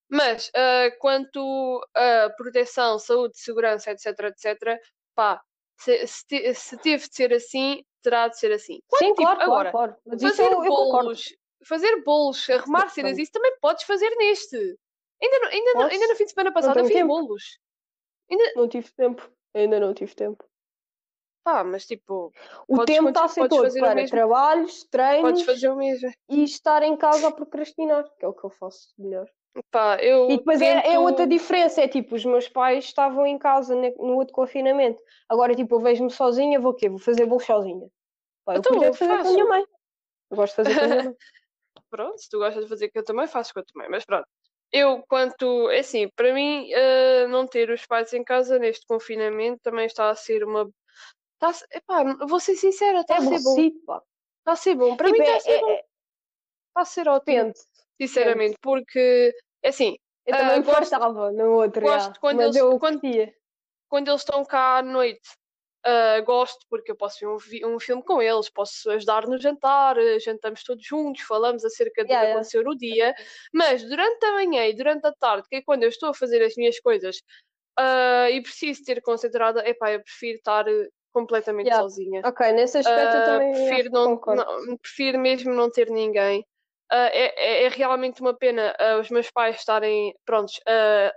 Mas, uh, quanto a proteção, saúde, segurança, etc, etc, pá, se, se, se, teve de ser assim, terá de ser assim. Quanto, Sim, tipo, claro, agora, claro, claro. fazer eu, bolos, fazer bolos, arrumar cenas, isso também podes fazer neste. Ainda, no, ainda, no, ainda no fim de semana passada fiz tempo. bolos. Ainda... Não tive tempo. Ainda não tive tempo. Pá, mas tipo. O tempo está a ser todo para trabalhos, treinos podes fazer o mesmo. e estar em casa a procrastinar, que é o que eu faço melhor. Pá, eu e depois tento... é, é, outra diferença, é tipo, os meus pais estavam em casa no outro confinamento. Agora, tipo, eu vejo-me sozinha, vou o quê? Vou fazer bolo sozinha. Pá, eu então, podia fazer faço. com a minha mãe. Eu gosto de fazer com a minha mãe. pronto, se tu gostas de fazer que eu também faço com a tua mãe, mas pronto. Eu, quanto. É assim, para mim, uh, não ter os pais em casa neste confinamento também está a ser uma. Está a, epá, vou ser sincera, está é a ser bom. Está a ser bom. Para tipo, mim está é, a ser é, bom. Está a ser ótimo. Depende. sinceramente, porque, é assim, Eu Ah, também gosto- gostava no outro, gosto já, quando mas eles- eu quando- quando eles estão cá à noite, ah, gosto porque eu posso ver um, um filme com eles, posso ajudar no jantar, ah, jantamos todos juntos, falamos acerca do Yeah, que yeah. aconteceu no dia, mas durante a manhã e durante a tarde, que é quando eu estou a fazer as minhas coisas ah, e preciso ter concentrada, epá, eu prefiro estar completamente Yeah. sozinha. Ok, nesse aspecto eu Ah, também prefiro, não, não- prefiro mesmo não ter ninguém. Ah, é, é- realmente uma pena ah, os meus pais estarem prontos ah,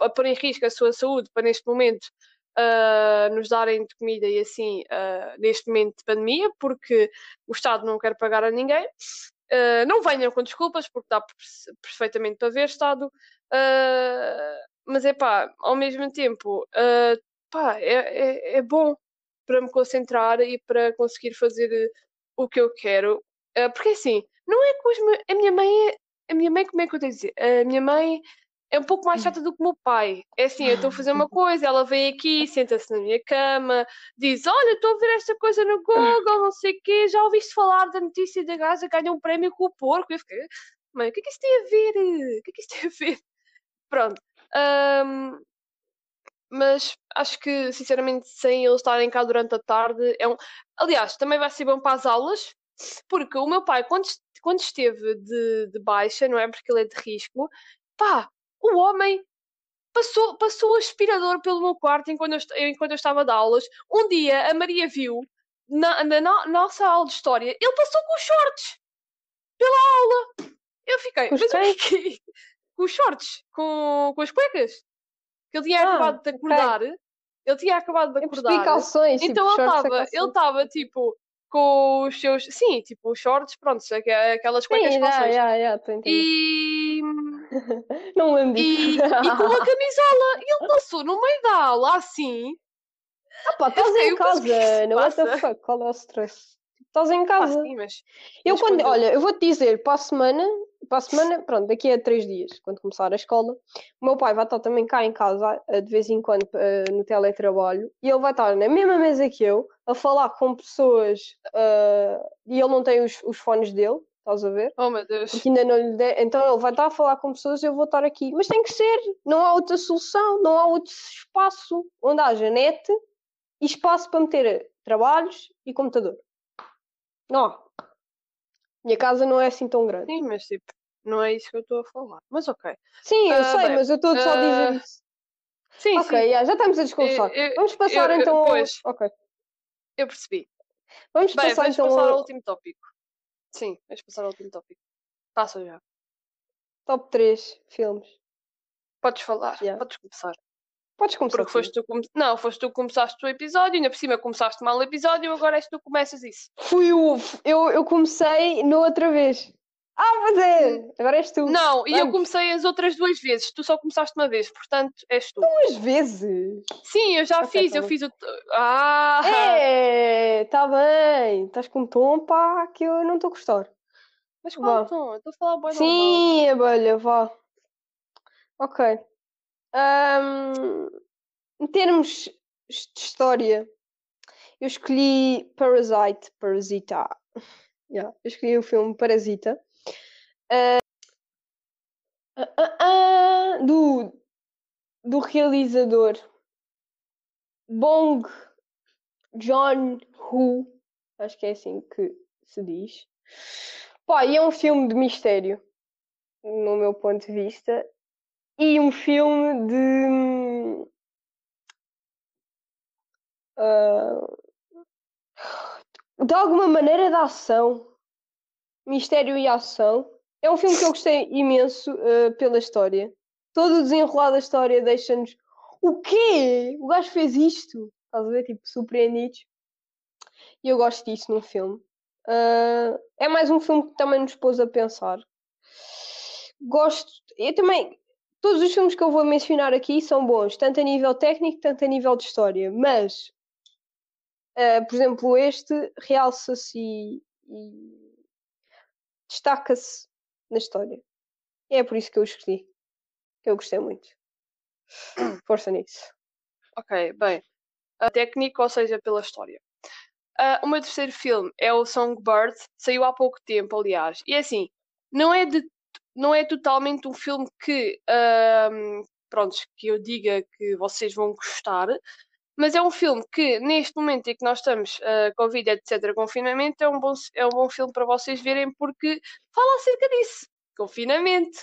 a pôr em risco a sua saúde para neste momento ah, nos darem de comida e assim ah, neste momento de pandemia, porque o Estado não quer pagar a ninguém. Ah, não venham com desculpas, porque dá per- perfeitamente para ver Estado. Mas é pá, ao mesmo tempo, pá, é, é, é bom para me concentrar e para conseguir fazer o que eu quero. Porque assim, não é que meus, a minha mãe é, a minha mãe, como é que eu tenho a dizer? A minha mãe é um pouco mais chata do que o meu pai. É assim, eu estou a fazer uma coisa, ela vem aqui, senta-se na minha cama, diz: Olha, estou a ver esta coisa no Google, não sei o quê, já ouviste falar da notícia da Gaza ganhou um prémio com o porco? Eu fiquei, mãe, o que é que isso tem a ver? O que é que isso tem a ver? Pronto. Ahm, mas acho que, sinceramente, sem eles estarem cá durante a tarde, é um. Aliás, também vai ser bom para as aulas, porque o meu pai, quando, quando esteve de, de baixa, não é? Porque ele é de risco, pá, o homem passou, passou o aspirador pelo meu quarto enquanto eu, enquanto eu estava dar aulas. Um dia a Maria viu, na, na no- nossa aula de história, ele passou com os shorts pela aula. Eu fiquei, Com os mas o que é? Com os shorts, com, com as cuecas. Que ele tinha Ah, acabado de acordar. Ele tinha acabado de acordar. calções, tipo, Então ele shorts a estava, ele estava tipo com os seus, sim, tipo os shorts, pronto, aque- aquelas cuecas Sim, calções. a entender. E, Não lembro e, e com uma camisola. E ele passou no meio da aula assim. Ah pá, estás em casa, não what the fuck, qual é o stress? Estás em Ah, casa. sim, mas. Eu mas quando, quando- olha, eu vou-te dizer, para a semana, para a semana, pronto, daqui a três dias, quando começar a escola, o meu pai vai estar também cá em casa, de vez em quando, no teletrabalho, e ele vai estar na mesma mesa que eu, a falar com pessoas, eh, e ele não tem os, os fones dele, estás a ver? Oh meu Deus. Porque ainda não lhe der, então ele vai estar a falar com pessoas e eu vou estar aqui. Mas tem que ser, não há outra solução, não há outro espaço onde haja net e espaço para meter trabalhos e computador. Não. Minha casa não é assim tão grande. Sim, mas tipo, não é isso que eu estou a falar. Mas ok. Sim, eu Ah, sei, bem, mas eu estou só a dizer ah, isso. Sim, Ok, sim, já, já estamos a desconversar. Vamos passar eu- então ao... pois. Ok. eu percebi. Vamos Bem, passar vamos então passar ao ao último tópico. Sim, vamos passar ao último tópico. Passa já. top 3 filmes. Podes falar, Yeah. podes começar. Podes começar. Porque foste tu, come... não, foste tu que começaste o episódio, ainda por cima começaste mal o episódio, agora és tu que começas isso. Fui o... Eu, eu comecei na outra vez. Ah, mas é! Agora és tu. Não, e eu Vamos. comecei as outras duas vezes, tu só começaste uma vez, portanto és tu. Duas vezes. Sim, eu já Ok, fiz, tá eu bem. fiz o. Ah! É, tá bem. Estás com um tom, pá, que eu não estou a gostar. Mas qual vá. tom? Eu estou a falar normal. Sim, abelha, vá. Ok. Ahm, em termos de história, eu escolhi Parasite, Parasita. Yeah, eu escolhi o filme Parasita. Ah, ah, do, do realizador Bong Joon-ho. Acho que é assim que se diz. Pá, e é um filme de mistério, no meu ponto de vista, e um filme de. ah, de alguma maneira de ação, mistério e ação. É um filme que eu gostei imenso ah, pela história. Todo o desenrolar da história deixa-nos. O quê? O gajo fez isto? Estás a ver? Tipo, surpreendidos. E eu gosto disso num filme. Ah, é mais um filme que também nos pôs a pensar. Gosto. Eu também. Todos os filmes que eu vou mencionar aqui são bons, tanto a nível técnico, tanto a nível de história. Mas, ah, por exemplo, este realça-se e, e destaca-se na história. E é por isso que eu. Que eu gostei muito. Força nisso. Ok, bem. A técnica, ou seja, pela história. Ah, o meu terceiro filme é o Songbird, saiu há pouco tempo, aliás. E é assim, não é de, não é totalmente um filme que, uh, pronto, que eu diga que vocês vão gostar, mas é um filme que, neste momento em que nós estamos, uh, Covid, etc., confinamento, é um, bom, é um bom filme para vocês verem porque fala acerca disso. Confinamento,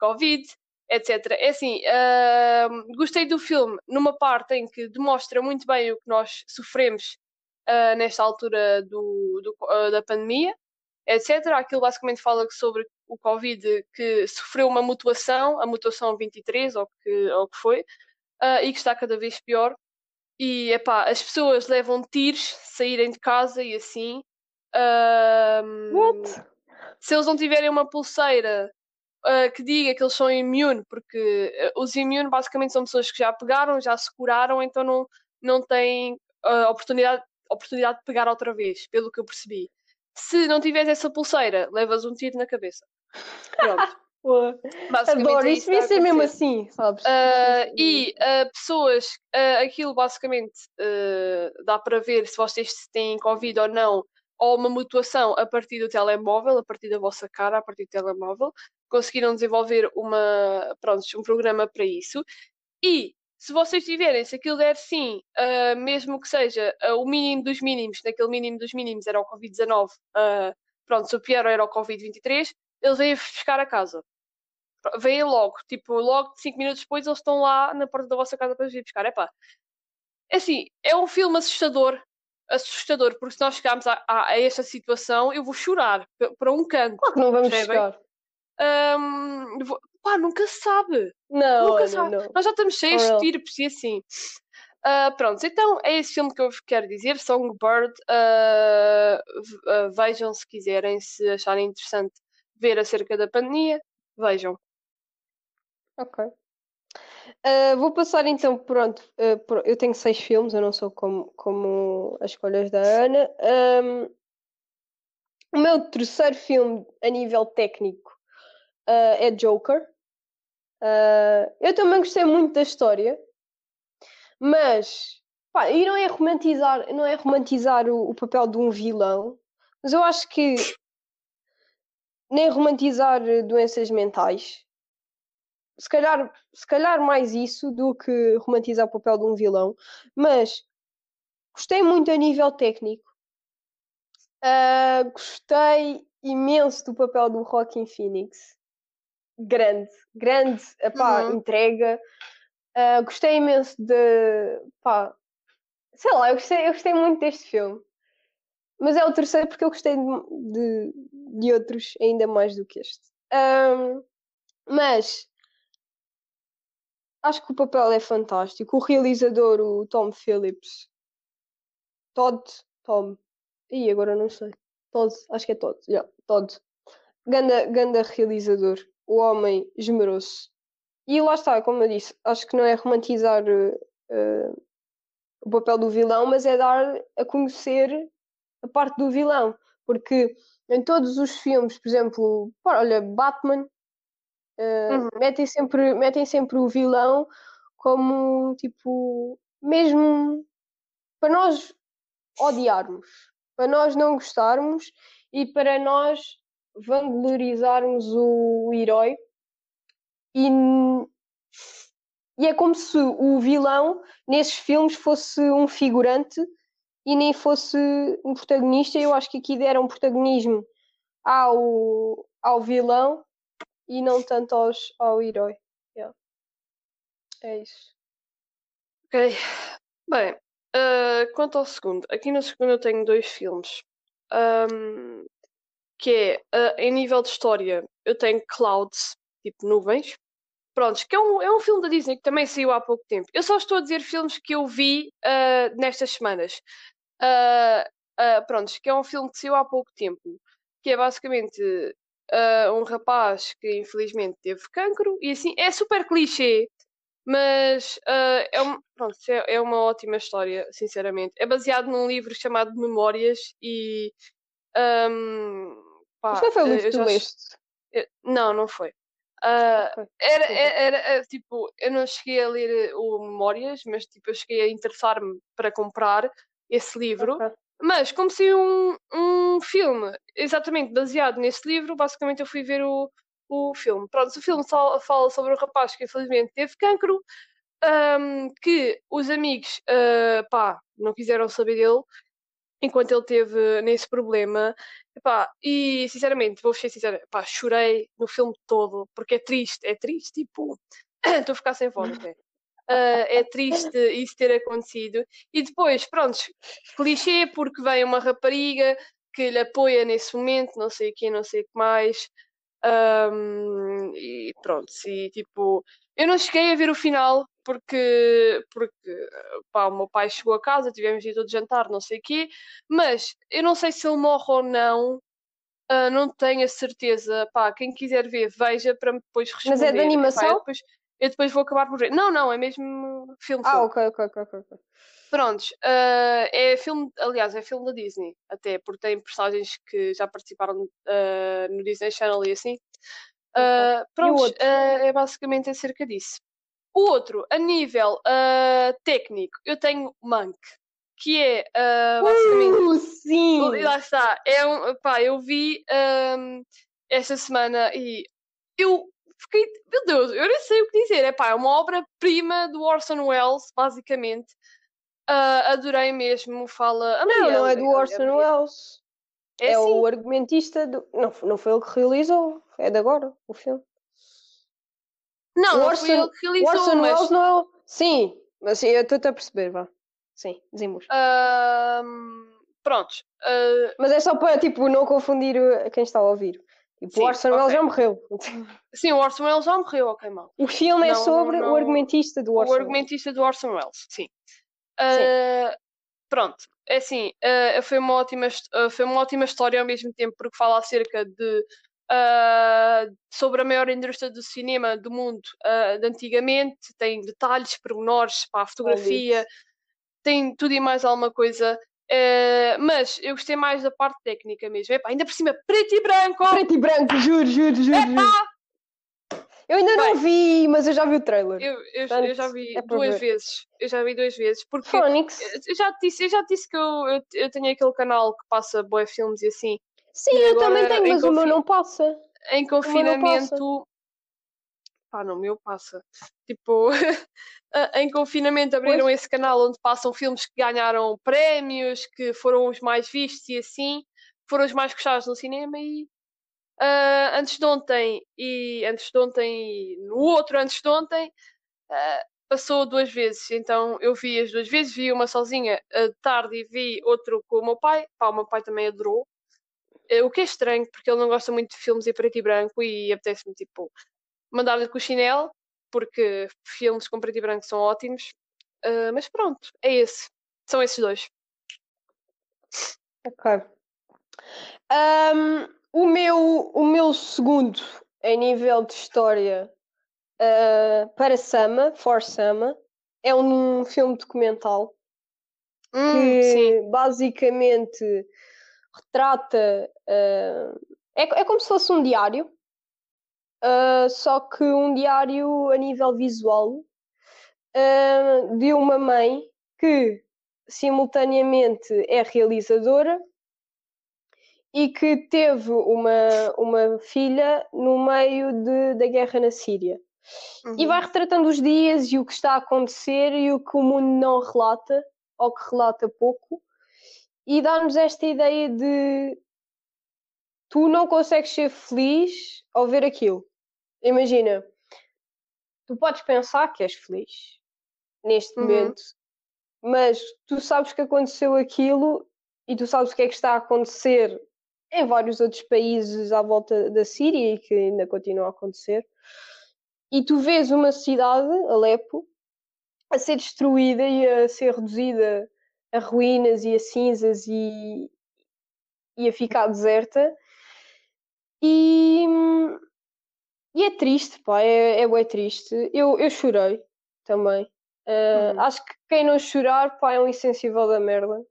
Covid, etc. É assim, uh, gostei do filme numa parte em que demonstra muito bem o que nós sofremos uh, nesta altura do, do uh, da pandemia, etc. Aquilo basicamente fala sobre o Covid que sofreu uma mutação, a mutação 23, ou que, ou que foi, e que está cada vez pior. E epá, as pessoas levam tiros, saírem de casa e assim. What? Se eles não tiverem uma pulseira uh, que diga que eles são imunes, porque uh, os imunes basicamente são pessoas que já pegaram, já se curaram, então não, não têm uh, oportunidade, oportunidade de pegar outra vez, pelo que eu percebi. Se não tiveres essa pulseira, levas um tiro na cabeça. Pronto. Adoro, é isso devia ser mesmo assim, sabes? Uh, e uh, pessoas, uh, aquilo basicamente dá para ver se vocês têm Covid ou não, ou uma mutuação a partir do telemóvel, a partir da vossa cara, a partir do telemóvel. Conseguiram desenvolver uma, pronto, um programa para isso. E se vocês tiverem, se aquilo der sim, mesmo que seja o mínimo dos mínimos, naquele mínimo dos mínimos era o Covid-19, pronto, se o pior era o Covid-23, eles vêm buscar a casa. Vêm logo, tipo, logo 5 minutos depois eles estão lá na porta da vossa casa para vir buscar. Epá, é assim, é um filme assustador, assustador, porque se nós chegarmos a, a, a esta situação, eu vou chorar para um canto. Claro que não vamos chegar. Um, vou, pá, nunca se sabe. Não, nunca não, sabe. não. Nós já estamos cheios de tirpes e assim. Uh, pronto, então é esse filme que eu vos quero dizer, Songbird. Uh, uh, vejam se quiserem, se acharem interessante ver acerca da pandemia, vejam. Ok. Uh, vou passar então, pronto, uh, por, eu tenho seis filmes, eu não sou como, como as escolhas da Ana. Um, o meu terceiro filme a nível técnico uh, é Joker. eu também gostei muito da história, mas pá, e não é romantizar, não é romantizar o, o papel de um vilão, mas eu acho que nem romantizar doenças mentais se calhar, se calhar mais isso do que romantizar o papel de um vilão, mas gostei muito a nível técnico. Uh, gostei imenso do papel do Rockin Phoenix. Grande, grande epá, uhum. entrega. Uh, gostei imenso de. Pá, sei lá, eu gostei, eu gostei muito deste filme. Mas é o terceiro porque eu gostei de, de, de outros ainda mais do que este. Um, mas acho que o papel é fantástico. O realizador, o Tom Phillips. Todd, Tom. E agora não sei. Todd, acho que é Todd. Yeah, Todd. Ganda, ganda realizador. O homem esmerou-se. E lá está, como eu disse, acho que não é romantizar uh, o papel do vilão, mas é dar a conhecer a parte do vilão. Porque em todos os filmes, por exemplo, olha, Batman, Uh, uhum. metem, sempre, metem sempre o vilão como tipo mesmo para nós odiarmos, para nós não gostarmos e para nós vanglorizarmos o, herói e, e é como se o vilão nesses filmes fosse um figurante e nem fosse um protagonista. Eu acho que aqui deram protagonismo ao, ao vilão e não tanto aos, ao herói. Yeah. É isso. Ok. Bem, uh, quanto ao segundo, aqui no segundo eu tenho dois filmes. Um, que é, uh, em nível de história, eu tenho Clouds, tipo nuvens. Prontos, que é um, é um filme da Disney que também saiu há pouco tempo. Eu só estou a dizer filmes que eu vi uh, nestas semanas. Uh, uh, prontos, que é um filme que saiu há pouco tempo. Que é basicamente uh, um rapaz que infelizmente teve cancro e assim é super clichê, mas uh, é, um, pronto, é, é, uma ótima história, sinceramente. É baseado num livro chamado Memórias e um, pá, mas não foi o livro que tu leste? Não, não foi. Uh, era, era, era, tipo, eu não cheguei a ler o Memórias, mas tipo, eu cheguei a interessar-me para comprar esse livro. Okay. Mas, como se um, um filme exatamente baseado nesse livro, basicamente eu fui ver o, o filme. Pronto, o filme só fala sobre um rapaz que infelizmente teve cancro, um, que os amigos, uh, pá, não quiseram saber dele enquanto ele teve nesse problema. Epá, e sinceramente, vou ser sincera, epá, chorei no filme todo, porque é triste, é triste, tipo, estou a ficar sem até. Uh, é triste isso ter acontecido. E depois, pronto, clichê, porque vem uma rapariga que lhe apoia nesse momento, não sei o que, não sei o que mais. Um, e pronto, e tipo, eu não cheguei a ver o final porque, porque pá, o meu pai chegou a casa, tivemos ido de jantar, não sei o quê, mas eu não sei se ele morre ou não, uh, não tenho a certeza. Pá, quem quiser ver, veja para depois responder. Mas é de animação? Pá, depois, eu, depois, vou acabar por ver. Não, não, é mesmo filme. Ah, ok, ok, ok. ok. Prontos, uh, é filme, aliás, é filme da Disney, até porque tem personagens que já participaram uh, no Disney Channel e assim. Uh, pronto, é basicamente acerca disso. O outro, a nível técnico, eu tenho Monk, que é basicamente. Uh, sim! Lá está, é um, pá, eu vi um, esta semana e eu fiquei, meu Deus, eu nem sei o que dizer. É pá, é uma obra-prima do Orson Welles, basicamente. Uh, adorei mesmo, fala. não, não é do Orson Welles. É, é o argumentista do. Não, não foi ele que realizou, é de agora o filme. Não, o Orson, foi ele que realizou. Orson mas... Welles não é o. Sim, mas eu estou-te a perceber, vá. Sim, dizemos. Uh, prontos. Uh... Mas é só para tipo, não confundir quem está a ouvir. Tipo, sim, o Orson Welles okay. já morreu. Sim, o Orson Welles já morreu, ok, mal. O filme é não, é sobre não... o argumentista do Orson O argumentista do Orson Welles, sim. Uh, pronto, é assim, uh, foi, uma ótima, uh, foi uma ótima história ao mesmo tempo, porque fala acerca de. sobre a maior indústria do cinema do mundo de antigamente, tem detalhes, pormenores para a fotografia, tem tudo e mais alguma coisa. Mas eu gostei mais da parte técnica mesmo. Epá, ainda por cima, preto e branco! Preto e branco, juro, juro, juro. Epá, eu ainda Bem, não vi, mas eu já vi o trailer. Eu, eu, Portanto, eu já vi é duas vezes. Eu já vi duas vezes. Porque Phonics. Eu já te disse, eu já disse que eu, eu, eu tenho aquele canal que passa boé filmes e assim. Sim, e eu também tenho, mas o meu não passa. Em confinamento. Pá, no meu passa. Tipo, em confinamento abriram pois. esse canal onde passam filmes que ganharam prémios, que foram os mais vistos e assim, foram os mais gostados no cinema e Uh, antes de ontem e antes de ontem e no outro antes de ontem uh, passou duas vezes. Então eu vi as duas vezes, vi uma sozinha uh, tarde e vi outro com o meu pai. Pá, o meu pai também adorou. o que é estranho, porque ele não gosta muito de filmes em preto e branco e apetece-me tipo mandar-lhe com o chinelo, porque filmes com preto e branco são ótimos. mas pronto, é esse. São esses dois. Ok. Um, o meu, o meu segundo em nível de história uh, para Sama, For Sama, é um filme documental hum, que sim. basicamente retrata. Uh, é, é como se fosse um diário, uh, só que um diário a nível visual de uma mãe que simultaneamente é realizadora e que teve uma, uma filha no meio de, da guerra na Síria. Uhum. E vai retratando os dias e o que está a acontecer e o que o mundo não relata, ou que relata pouco, e dá-nos esta ideia de tu não consegues ser feliz ao ver aquilo. Imagina, tu podes pensar que és feliz neste uhum. momento, mas tu sabes que aconteceu aquilo e tu sabes o que é que está a acontecer em vários outros países à volta da Síria e que ainda continua a acontecer. E tu vês uma cidade, Alepo, a ser destruída e a ser reduzida a ruínas e a cinzas e, e a ficar deserta. E, e é triste, pá, é, é bem triste. Eu, eu chorei também. Uh, uhum. Acho que quem não chorar, pá, é um insensível da merda.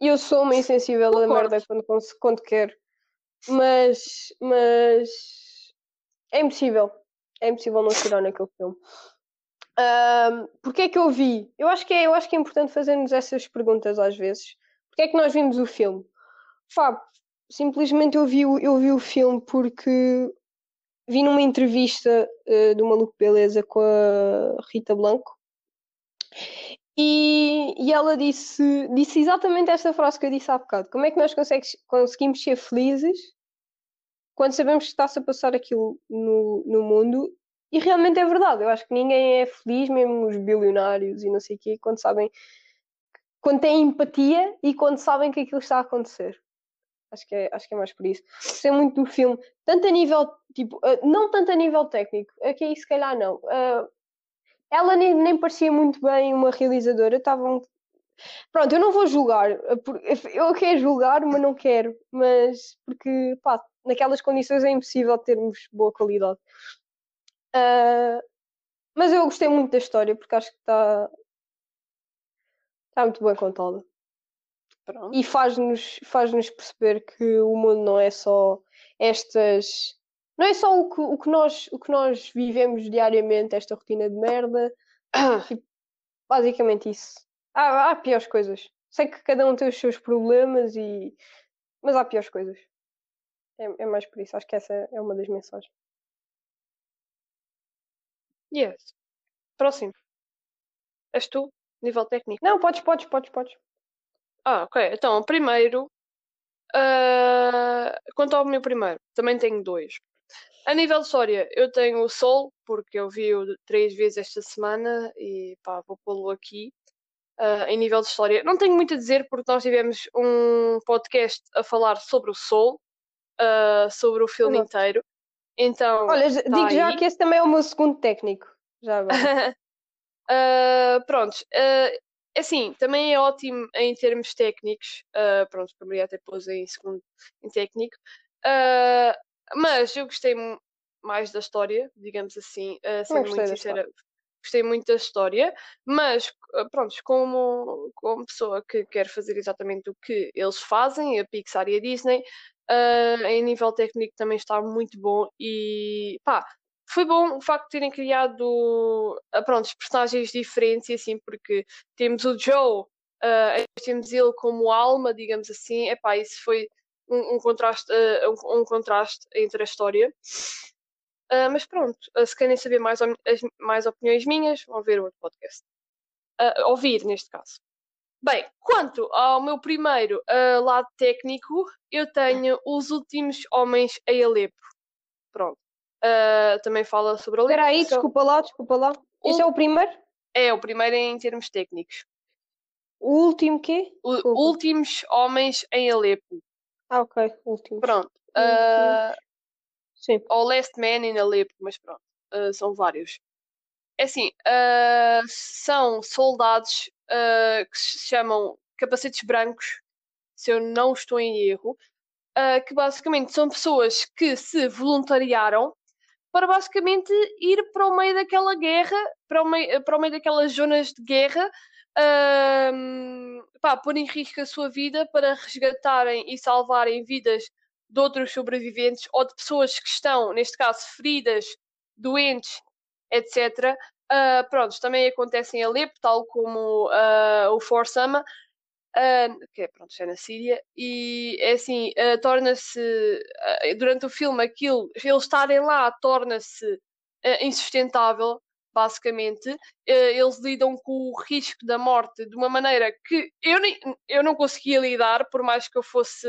E eu sou uma insensível da merda quando, quando quero. Mas, mas é impossível. É impossível não chorar naquele filme. Um, Porquê é que eu vi? Eu acho que é, eu acho que é importante fazermos essas perguntas às vezes. Porquê é que nós vimos o filme? Fábio, simplesmente eu vi, eu vi o filme porque vi numa entrevista uh, do Maluco Beleza com a Rita Blanco e, e ela disse, disse exatamente esta frase que eu disse há bocado. Como é que nós conseguimos ser felizes quando sabemos que está-se a passar aquilo no, no mundo? E realmente é verdade. Eu acho que ninguém é feliz, mesmo os bilionários e não sei o quê, quando sabem, quando têm empatia e quando sabem que aquilo está a acontecer. Acho que é, acho que é mais por isso. Gostei muito do filme, tanto a nível, tipo, uh, não tanto a nível técnico, aqui é se calhar não. Uh, ela nem, nem parecia muito bem uma realizadora, estava um... Pronto, eu não vou julgar, eu quero julgar, mas não quero, mas porque, pá, naquelas condições é impossível termos boa qualidade. Uh, mas eu gostei muito da história, porque acho que está está muito bem contada. Pronto. E faz-nos faz -nos perceber que o mundo não é só estas. Não é só o que, o que, nós, o que nós vivemos diariamente, esta rotina de merda. Tipo, basicamente isso. Há, há piores coisas. Sei que cada um tem os seus problemas, e mas há piores coisas. É, é mais por isso. Acho que essa é uma das mensagens. Yes. Próximo. És tu? Nível técnico? Não, podes, podes, podes, podes. Ah, ok. Então, primeiro, uh, quanto ao meu primeiro, também tenho dois. A nível de história, eu tenho o Sol, porque eu vi-o três vezes esta semana e pá, vou pô-lo aqui. Uh, em nível de história, não tenho muito a dizer porque nós tivemos um podcast a falar sobre o Sol, uh, sobre o filme inteiro. Então, olha, tá digo aí. já que esse também é o meu segundo técnico. Já agora. uh, pronto, uh, assim, também é ótimo em termos técnicos. Uh, pronto, a Maria até pôs em segundo em técnico. Uh, mas eu gostei mais da história, digamos assim, uh, sendo muito sincera. Gostei muito da história, mas pronto, como, como pessoa que quer fazer exatamente o que eles fazem, a Pixar e a Disney, uh, em nível técnico também está muito bom e pá, foi bom o facto de terem criado uh, pronto, personagens diferentes e assim, porque temos o Joe, uh, temos ele como alma, digamos assim, epá, isso foi um, um contraste, uh, um, um, contraste entre a história. Uh, mas pronto, se querem saber mais, mais opiniões minhas, vão ver outro podcast. ouvir, neste caso. Bem, quanto ao meu primeiro lado técnico, eu tenho Os Últimos Homens em Alepo. Pronto. Uh, também fala sobre a Espera aí, desculpa lá, desculpa lá. O... Este é o primeiro? É, o primeiro em termos técnicos. O último quê? O, últimos Homens em Alepo. Ah, ok. Últimos. Pronto. Uh, Sim. Ou Last Man in Alepo, mas pronto. Uh, são vários. É assim, uh, são soldados que se chamam capacetes brancos, se eu não estou em erro, que basicamente são pessoas que se voluntariaram para basicamente ir para o meio daquela guerra, para o meio, para o meio daquelas zonas de guerra, um, pá, pôr em risco a sua vida para resgatarem e salvarem vidas de outros sobreviventes ou de pessoas que estão, neste caso, feridas, doentes, etc. Uh, pronto, também acontece em Alepo, tal como uh, o Forsama, Uh, que é, pronto, é na Síria, e é assim, uh, torna-se, uh, durante o filme, aquilo, eles estarem lá, torna-se insustentável, basicamente. eles lidam com o risco da morte de uma maneira que eu, nem, eu não conseguia lidar, por mais que eu fosse,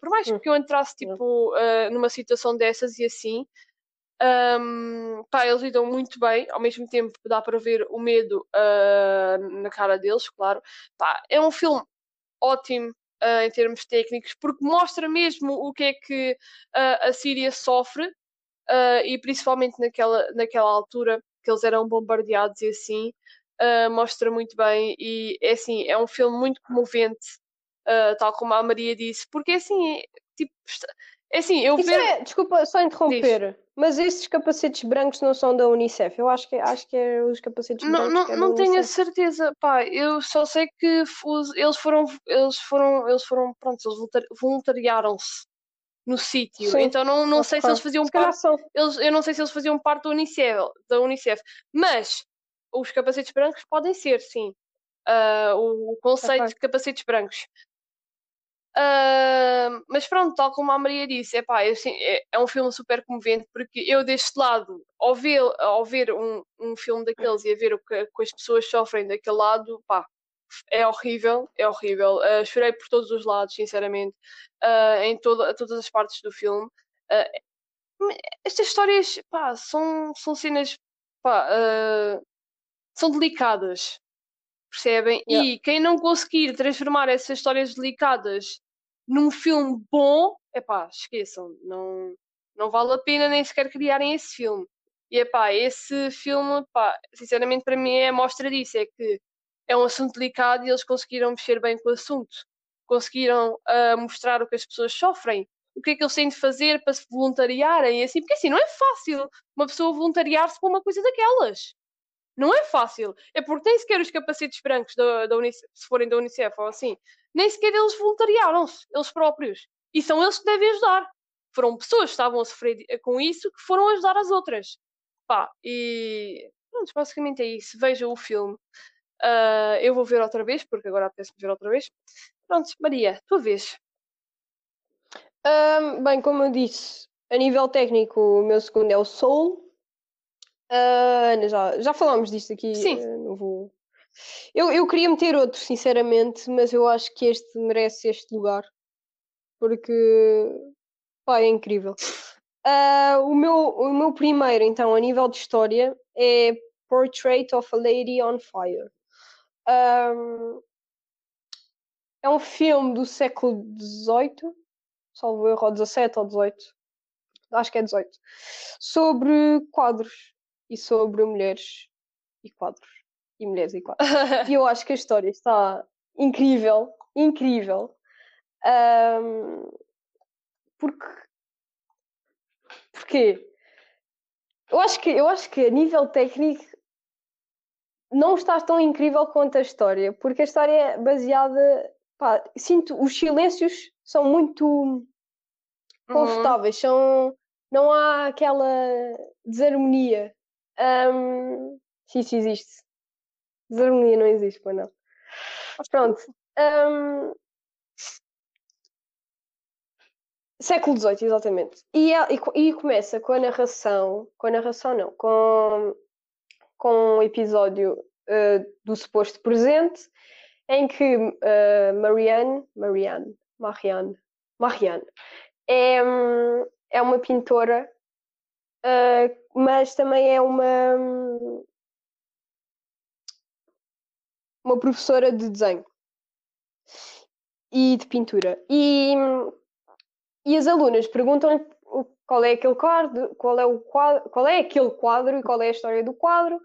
por mais hum. que eu entrasse, tipo, numa situação dessas e assim. Um, pá, eles lidam muito bem, ao mesmo tempo dá para ver o medo uh, na cara deles, claro. Pá, é um filme ótimo uh, em termos técnicos, porque mostra mesmo o que é que uh, a Síria sofre, e principalmente naquela, naquela altura que eles eram bombardeados e assim, mostra muito bem. E é assim, é um filme muito comovente, tal como a Maria disse, porque é assim, é, tipo, é assim, eu Isso ver... é, desculpa só interromper. Diz. Mas esses capacetes brancos não são da Unicef? Eu acho que, acho que é os capacetes não, brancos. Não, é não tenho a certeza, pá. Eu só sei que os, eles foram, eles foram, eles foram, pronto, eles voluntariaram-se no sítio. Então não, não sei se eles faziam se parte. Eles, eu não sei se eles faziam parte da Unicef, da Unicef. Mas os capacetes brancos podem ser, sim. Uh, o, conceito okay. de capacetes brancos. Uh, mas pronto, tal como a Maria disse, epá, eu, é, é um filme super comovente porque eu deste lado, ao ver, ao ver um, um filme daqueles e a ver o que, que as pessoas sofrem daquele lado, pá, é horrível, é horrível. Uh, chorei por todos os lados, sinceramente, uh, em toda, todas as partes do filme. Uh, estas histórias, pá, são, são cenas, pá, são delicadas, percebem? Yeah. E quem não conseguir transformar essas histórias delicadas num filme bom, é pá, esqueçam, não, não vale a pena nem sequer criarem esse filme. E é pá, esse filme, sinceramente para mim é a mostra disso, é que é um assunto delicado e eles conseguiram mexer bem com o assunto. Conseguiram uh, mostrar o que as pessoas sofrem, o que é que eles têm de fazer para se voluntariarem, assim, porque assim, não é fácil uma pessoa voluntariar-se para uma coisa daquelas. Não é fácil. É porque nem sequer os capacetes brancos da, da Unicef, se forem da Unicef ou assim, nem sequer eles voluntariaram-se, eles próprios. E são eles que devem ajudar. Foram pessoas que estavam a sofrer com isso que foram ajudar as outras. Pá, e pronto, basicamente é isso. Vejam o filme. Uh, eu vou ver outra vez, porque agora apetece-me ver outra vez. Pronto, Maria, tua vez. Um, bem, como eu disse, a nível técnico, o meu segundo é o Soul. Uh, já, já falámos disto aqui, Sim. Uh, não vou. Eu, eu queria meter outro, sinceramente, mas eu acho que este merece este lugar. Porque pá, é incrível. Uh, o, meu, o meu primeiro, então, a nível de história, é Portrait of a Lady on Fire. Um, é um filme do século XVIII, salvo erro, ou XVII ou XVIII, acho que é XVIII, sobre quadros e sobre mulheres e quadros. E mulheres e quadros. e eu acho que a história está incrível, incrível. Um, porque. Porquê? Eu acho que, eu acho que a nível técnico não está tão incrível quanto a história, porque a história é baseada. Pá, sinto os silêncios são muito uhum. confortáveis, uhum. são, não há aquela desarmonia. Um, se isso existe. Desarmonia não existe, pois não. Pronto. Um, século XVIII, exatamente. E, é, e, e, começa com a narração, com a narração não, com com um episódio uh, do suposto presente, em que uh, Marianne, Marianne, Marianne, Marianne é, é uma pintora, uh, mas também é uma, uma professora de desenho e de pintura. E, e as alunas perguntam qual é aquele quadro, qual é o quadro, qual é aquele quadro e qual é a história do quadro.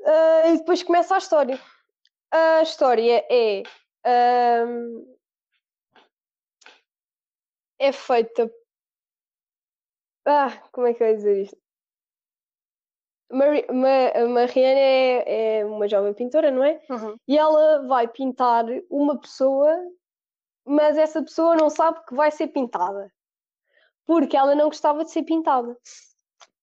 Uh, e depois começa a história. A história é um, é feita. Ah, como é que eu ia dizer isto? Mari Ma Mariana é, é, uma jovem pintora, não é? Uhum. E ela vai pintar uma pessoa, mas essa pessoa não sabe que vai ser pintada porque ela não gostava de ser pintada.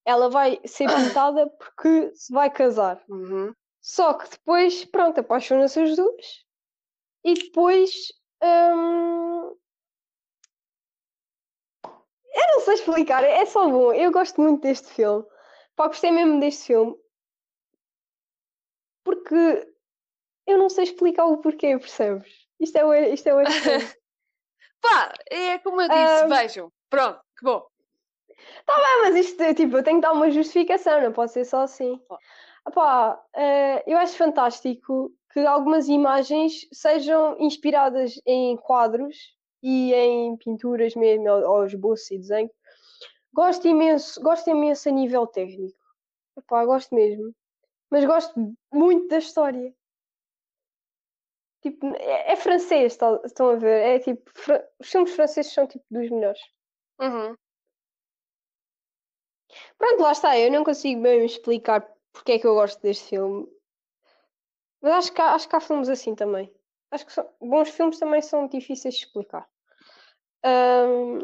Ela vai ser pintada porque se vai casar. Uhum. Só que depois, pronto, apaixonam-se as duas. E depois. Hum... Eu não sei explicar, é só bom. Eu gosto muito deste filme. Pá, gostei mesmo deste filme. Porque eu não sei explicar o porquê, percebes? Isto é o, isto é o Pá, é como eu disse, um... vejam. Pronto, que bom. Tá bem, mas isto, tipo, eu tenho que dar uma justificação, não pode ser só assim. Epá, uh, eu acho fantástico que algumas imagens sejam inspiradas em quadros e em pinturas mesmo, ou esboços e desenho. Gosto imenso, gosto imenso a nível técnico. Epá, gosto mesmo. Mas gosto muito da história. Tipo, é, é francês, tá, estão a ver? É tipo, os filmes franceses são tipo dos melhores. Uhum. Pronto, lá está. Eu não consigo bem explicar porque é que eu gosto deste filme. Mas acho que há, acho que há filmes assim também. Acho que são, bons filmes também são difíceis de explicar. Um,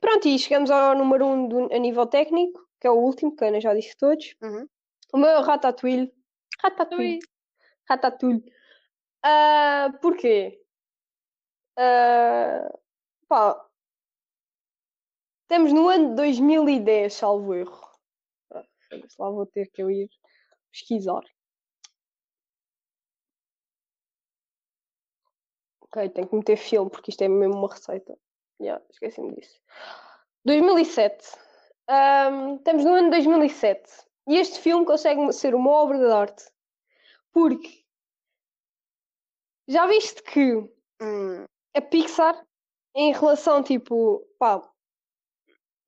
pronto, e chegamos ao número 1 um do, a nível técnico, que é o último, que a Ana já disse todos. Uhum. O meu é o Ratatouille. Ratatouille. Ratatouille. Uh, porquê? Ah, pá, estamos no ano de 2010, salvo erro. Ah, lá vou ter que eu ir pesquisar. Ok, tenho que meter filme porque isto é mesmo uma receita. Yeah, esqueci-me disso. 2007. Ahm, estamos no ano de 2007. E este filme consegue ser uma obra de arte. Porque já viste que Hum, a Pixar, em relação tipo, pá,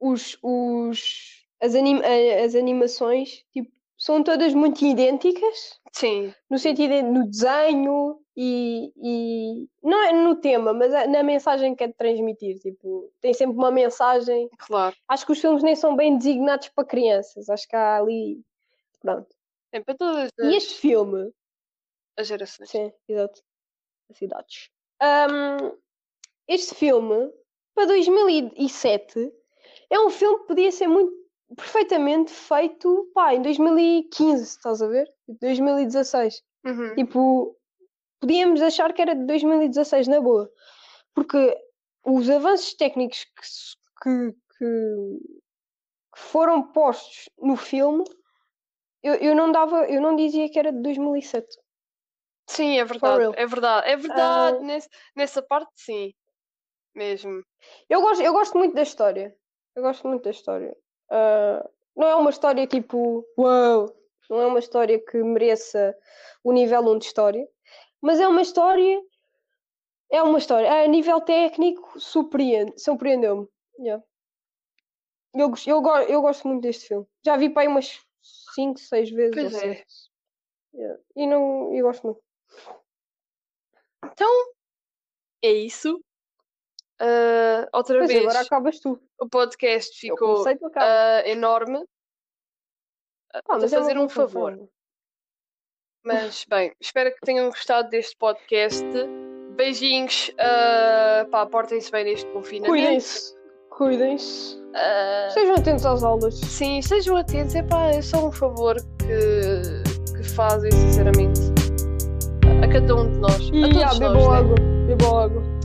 os, os, as, anim, a- as animações tipo, são todas muito idênticas, sim, no sentido de, no desenho e, e não é no tema, mas é na mensagem que quer transmitir. Tipo, tem sempre uma mensagem. claro. Acho que os filmes nem são bem designados para crianças. Acho que há ali. Pronto. É para todas E as, este filme, as gerações. Sim, exato. As cidades. Ahm, este filme, para 2007, é um filme que podia ser muito perfeitamente feito pá, em 2015, estás a ver? Tipo, 2016. Uhum. Tipo, podíamos achar que era de 2016, na boa. Porque os avanços técnicos que, que, que- foram postos no filme, eu, eu não dava, eu não dizia que era de 2007. Sim, é For verdade, é verdade, é verdade. Ah. nesse- nessa parte, sim, mesmo. Eu gosto, eu gosto muito da história. Eu gosto muito da história. Ah, não é uma história tipo, uau! Não é uma história que mereça o nível 1 de história. Mas é uma história. É uma história. A nível técnico, surpreende, surpreendeu-me. Yeah. Eu, eu, eu gosto muito deste filme. Já vi para aí umas 5, 6 vezes. Pois ou é. Yeah. E não, eu gosto muito. Então, é isso. Ah, outra Pois vez, agora acabas tu. O podcast ficou ah, enorme. Ah, mas é fazer um favor. Mas, bem, espero que tenham gostado deste podcast. Beijinhos. pá, portem-se bem neste confinamento. Cuidem-se. Cuidem-se. Ah, Estejam atentos às aulas. sim, estejam atentos. É pá, é só um favor que, que fazem, sinceramente, a cada um de nós. a E todos ah, nós, bebam né? água. Bebam água.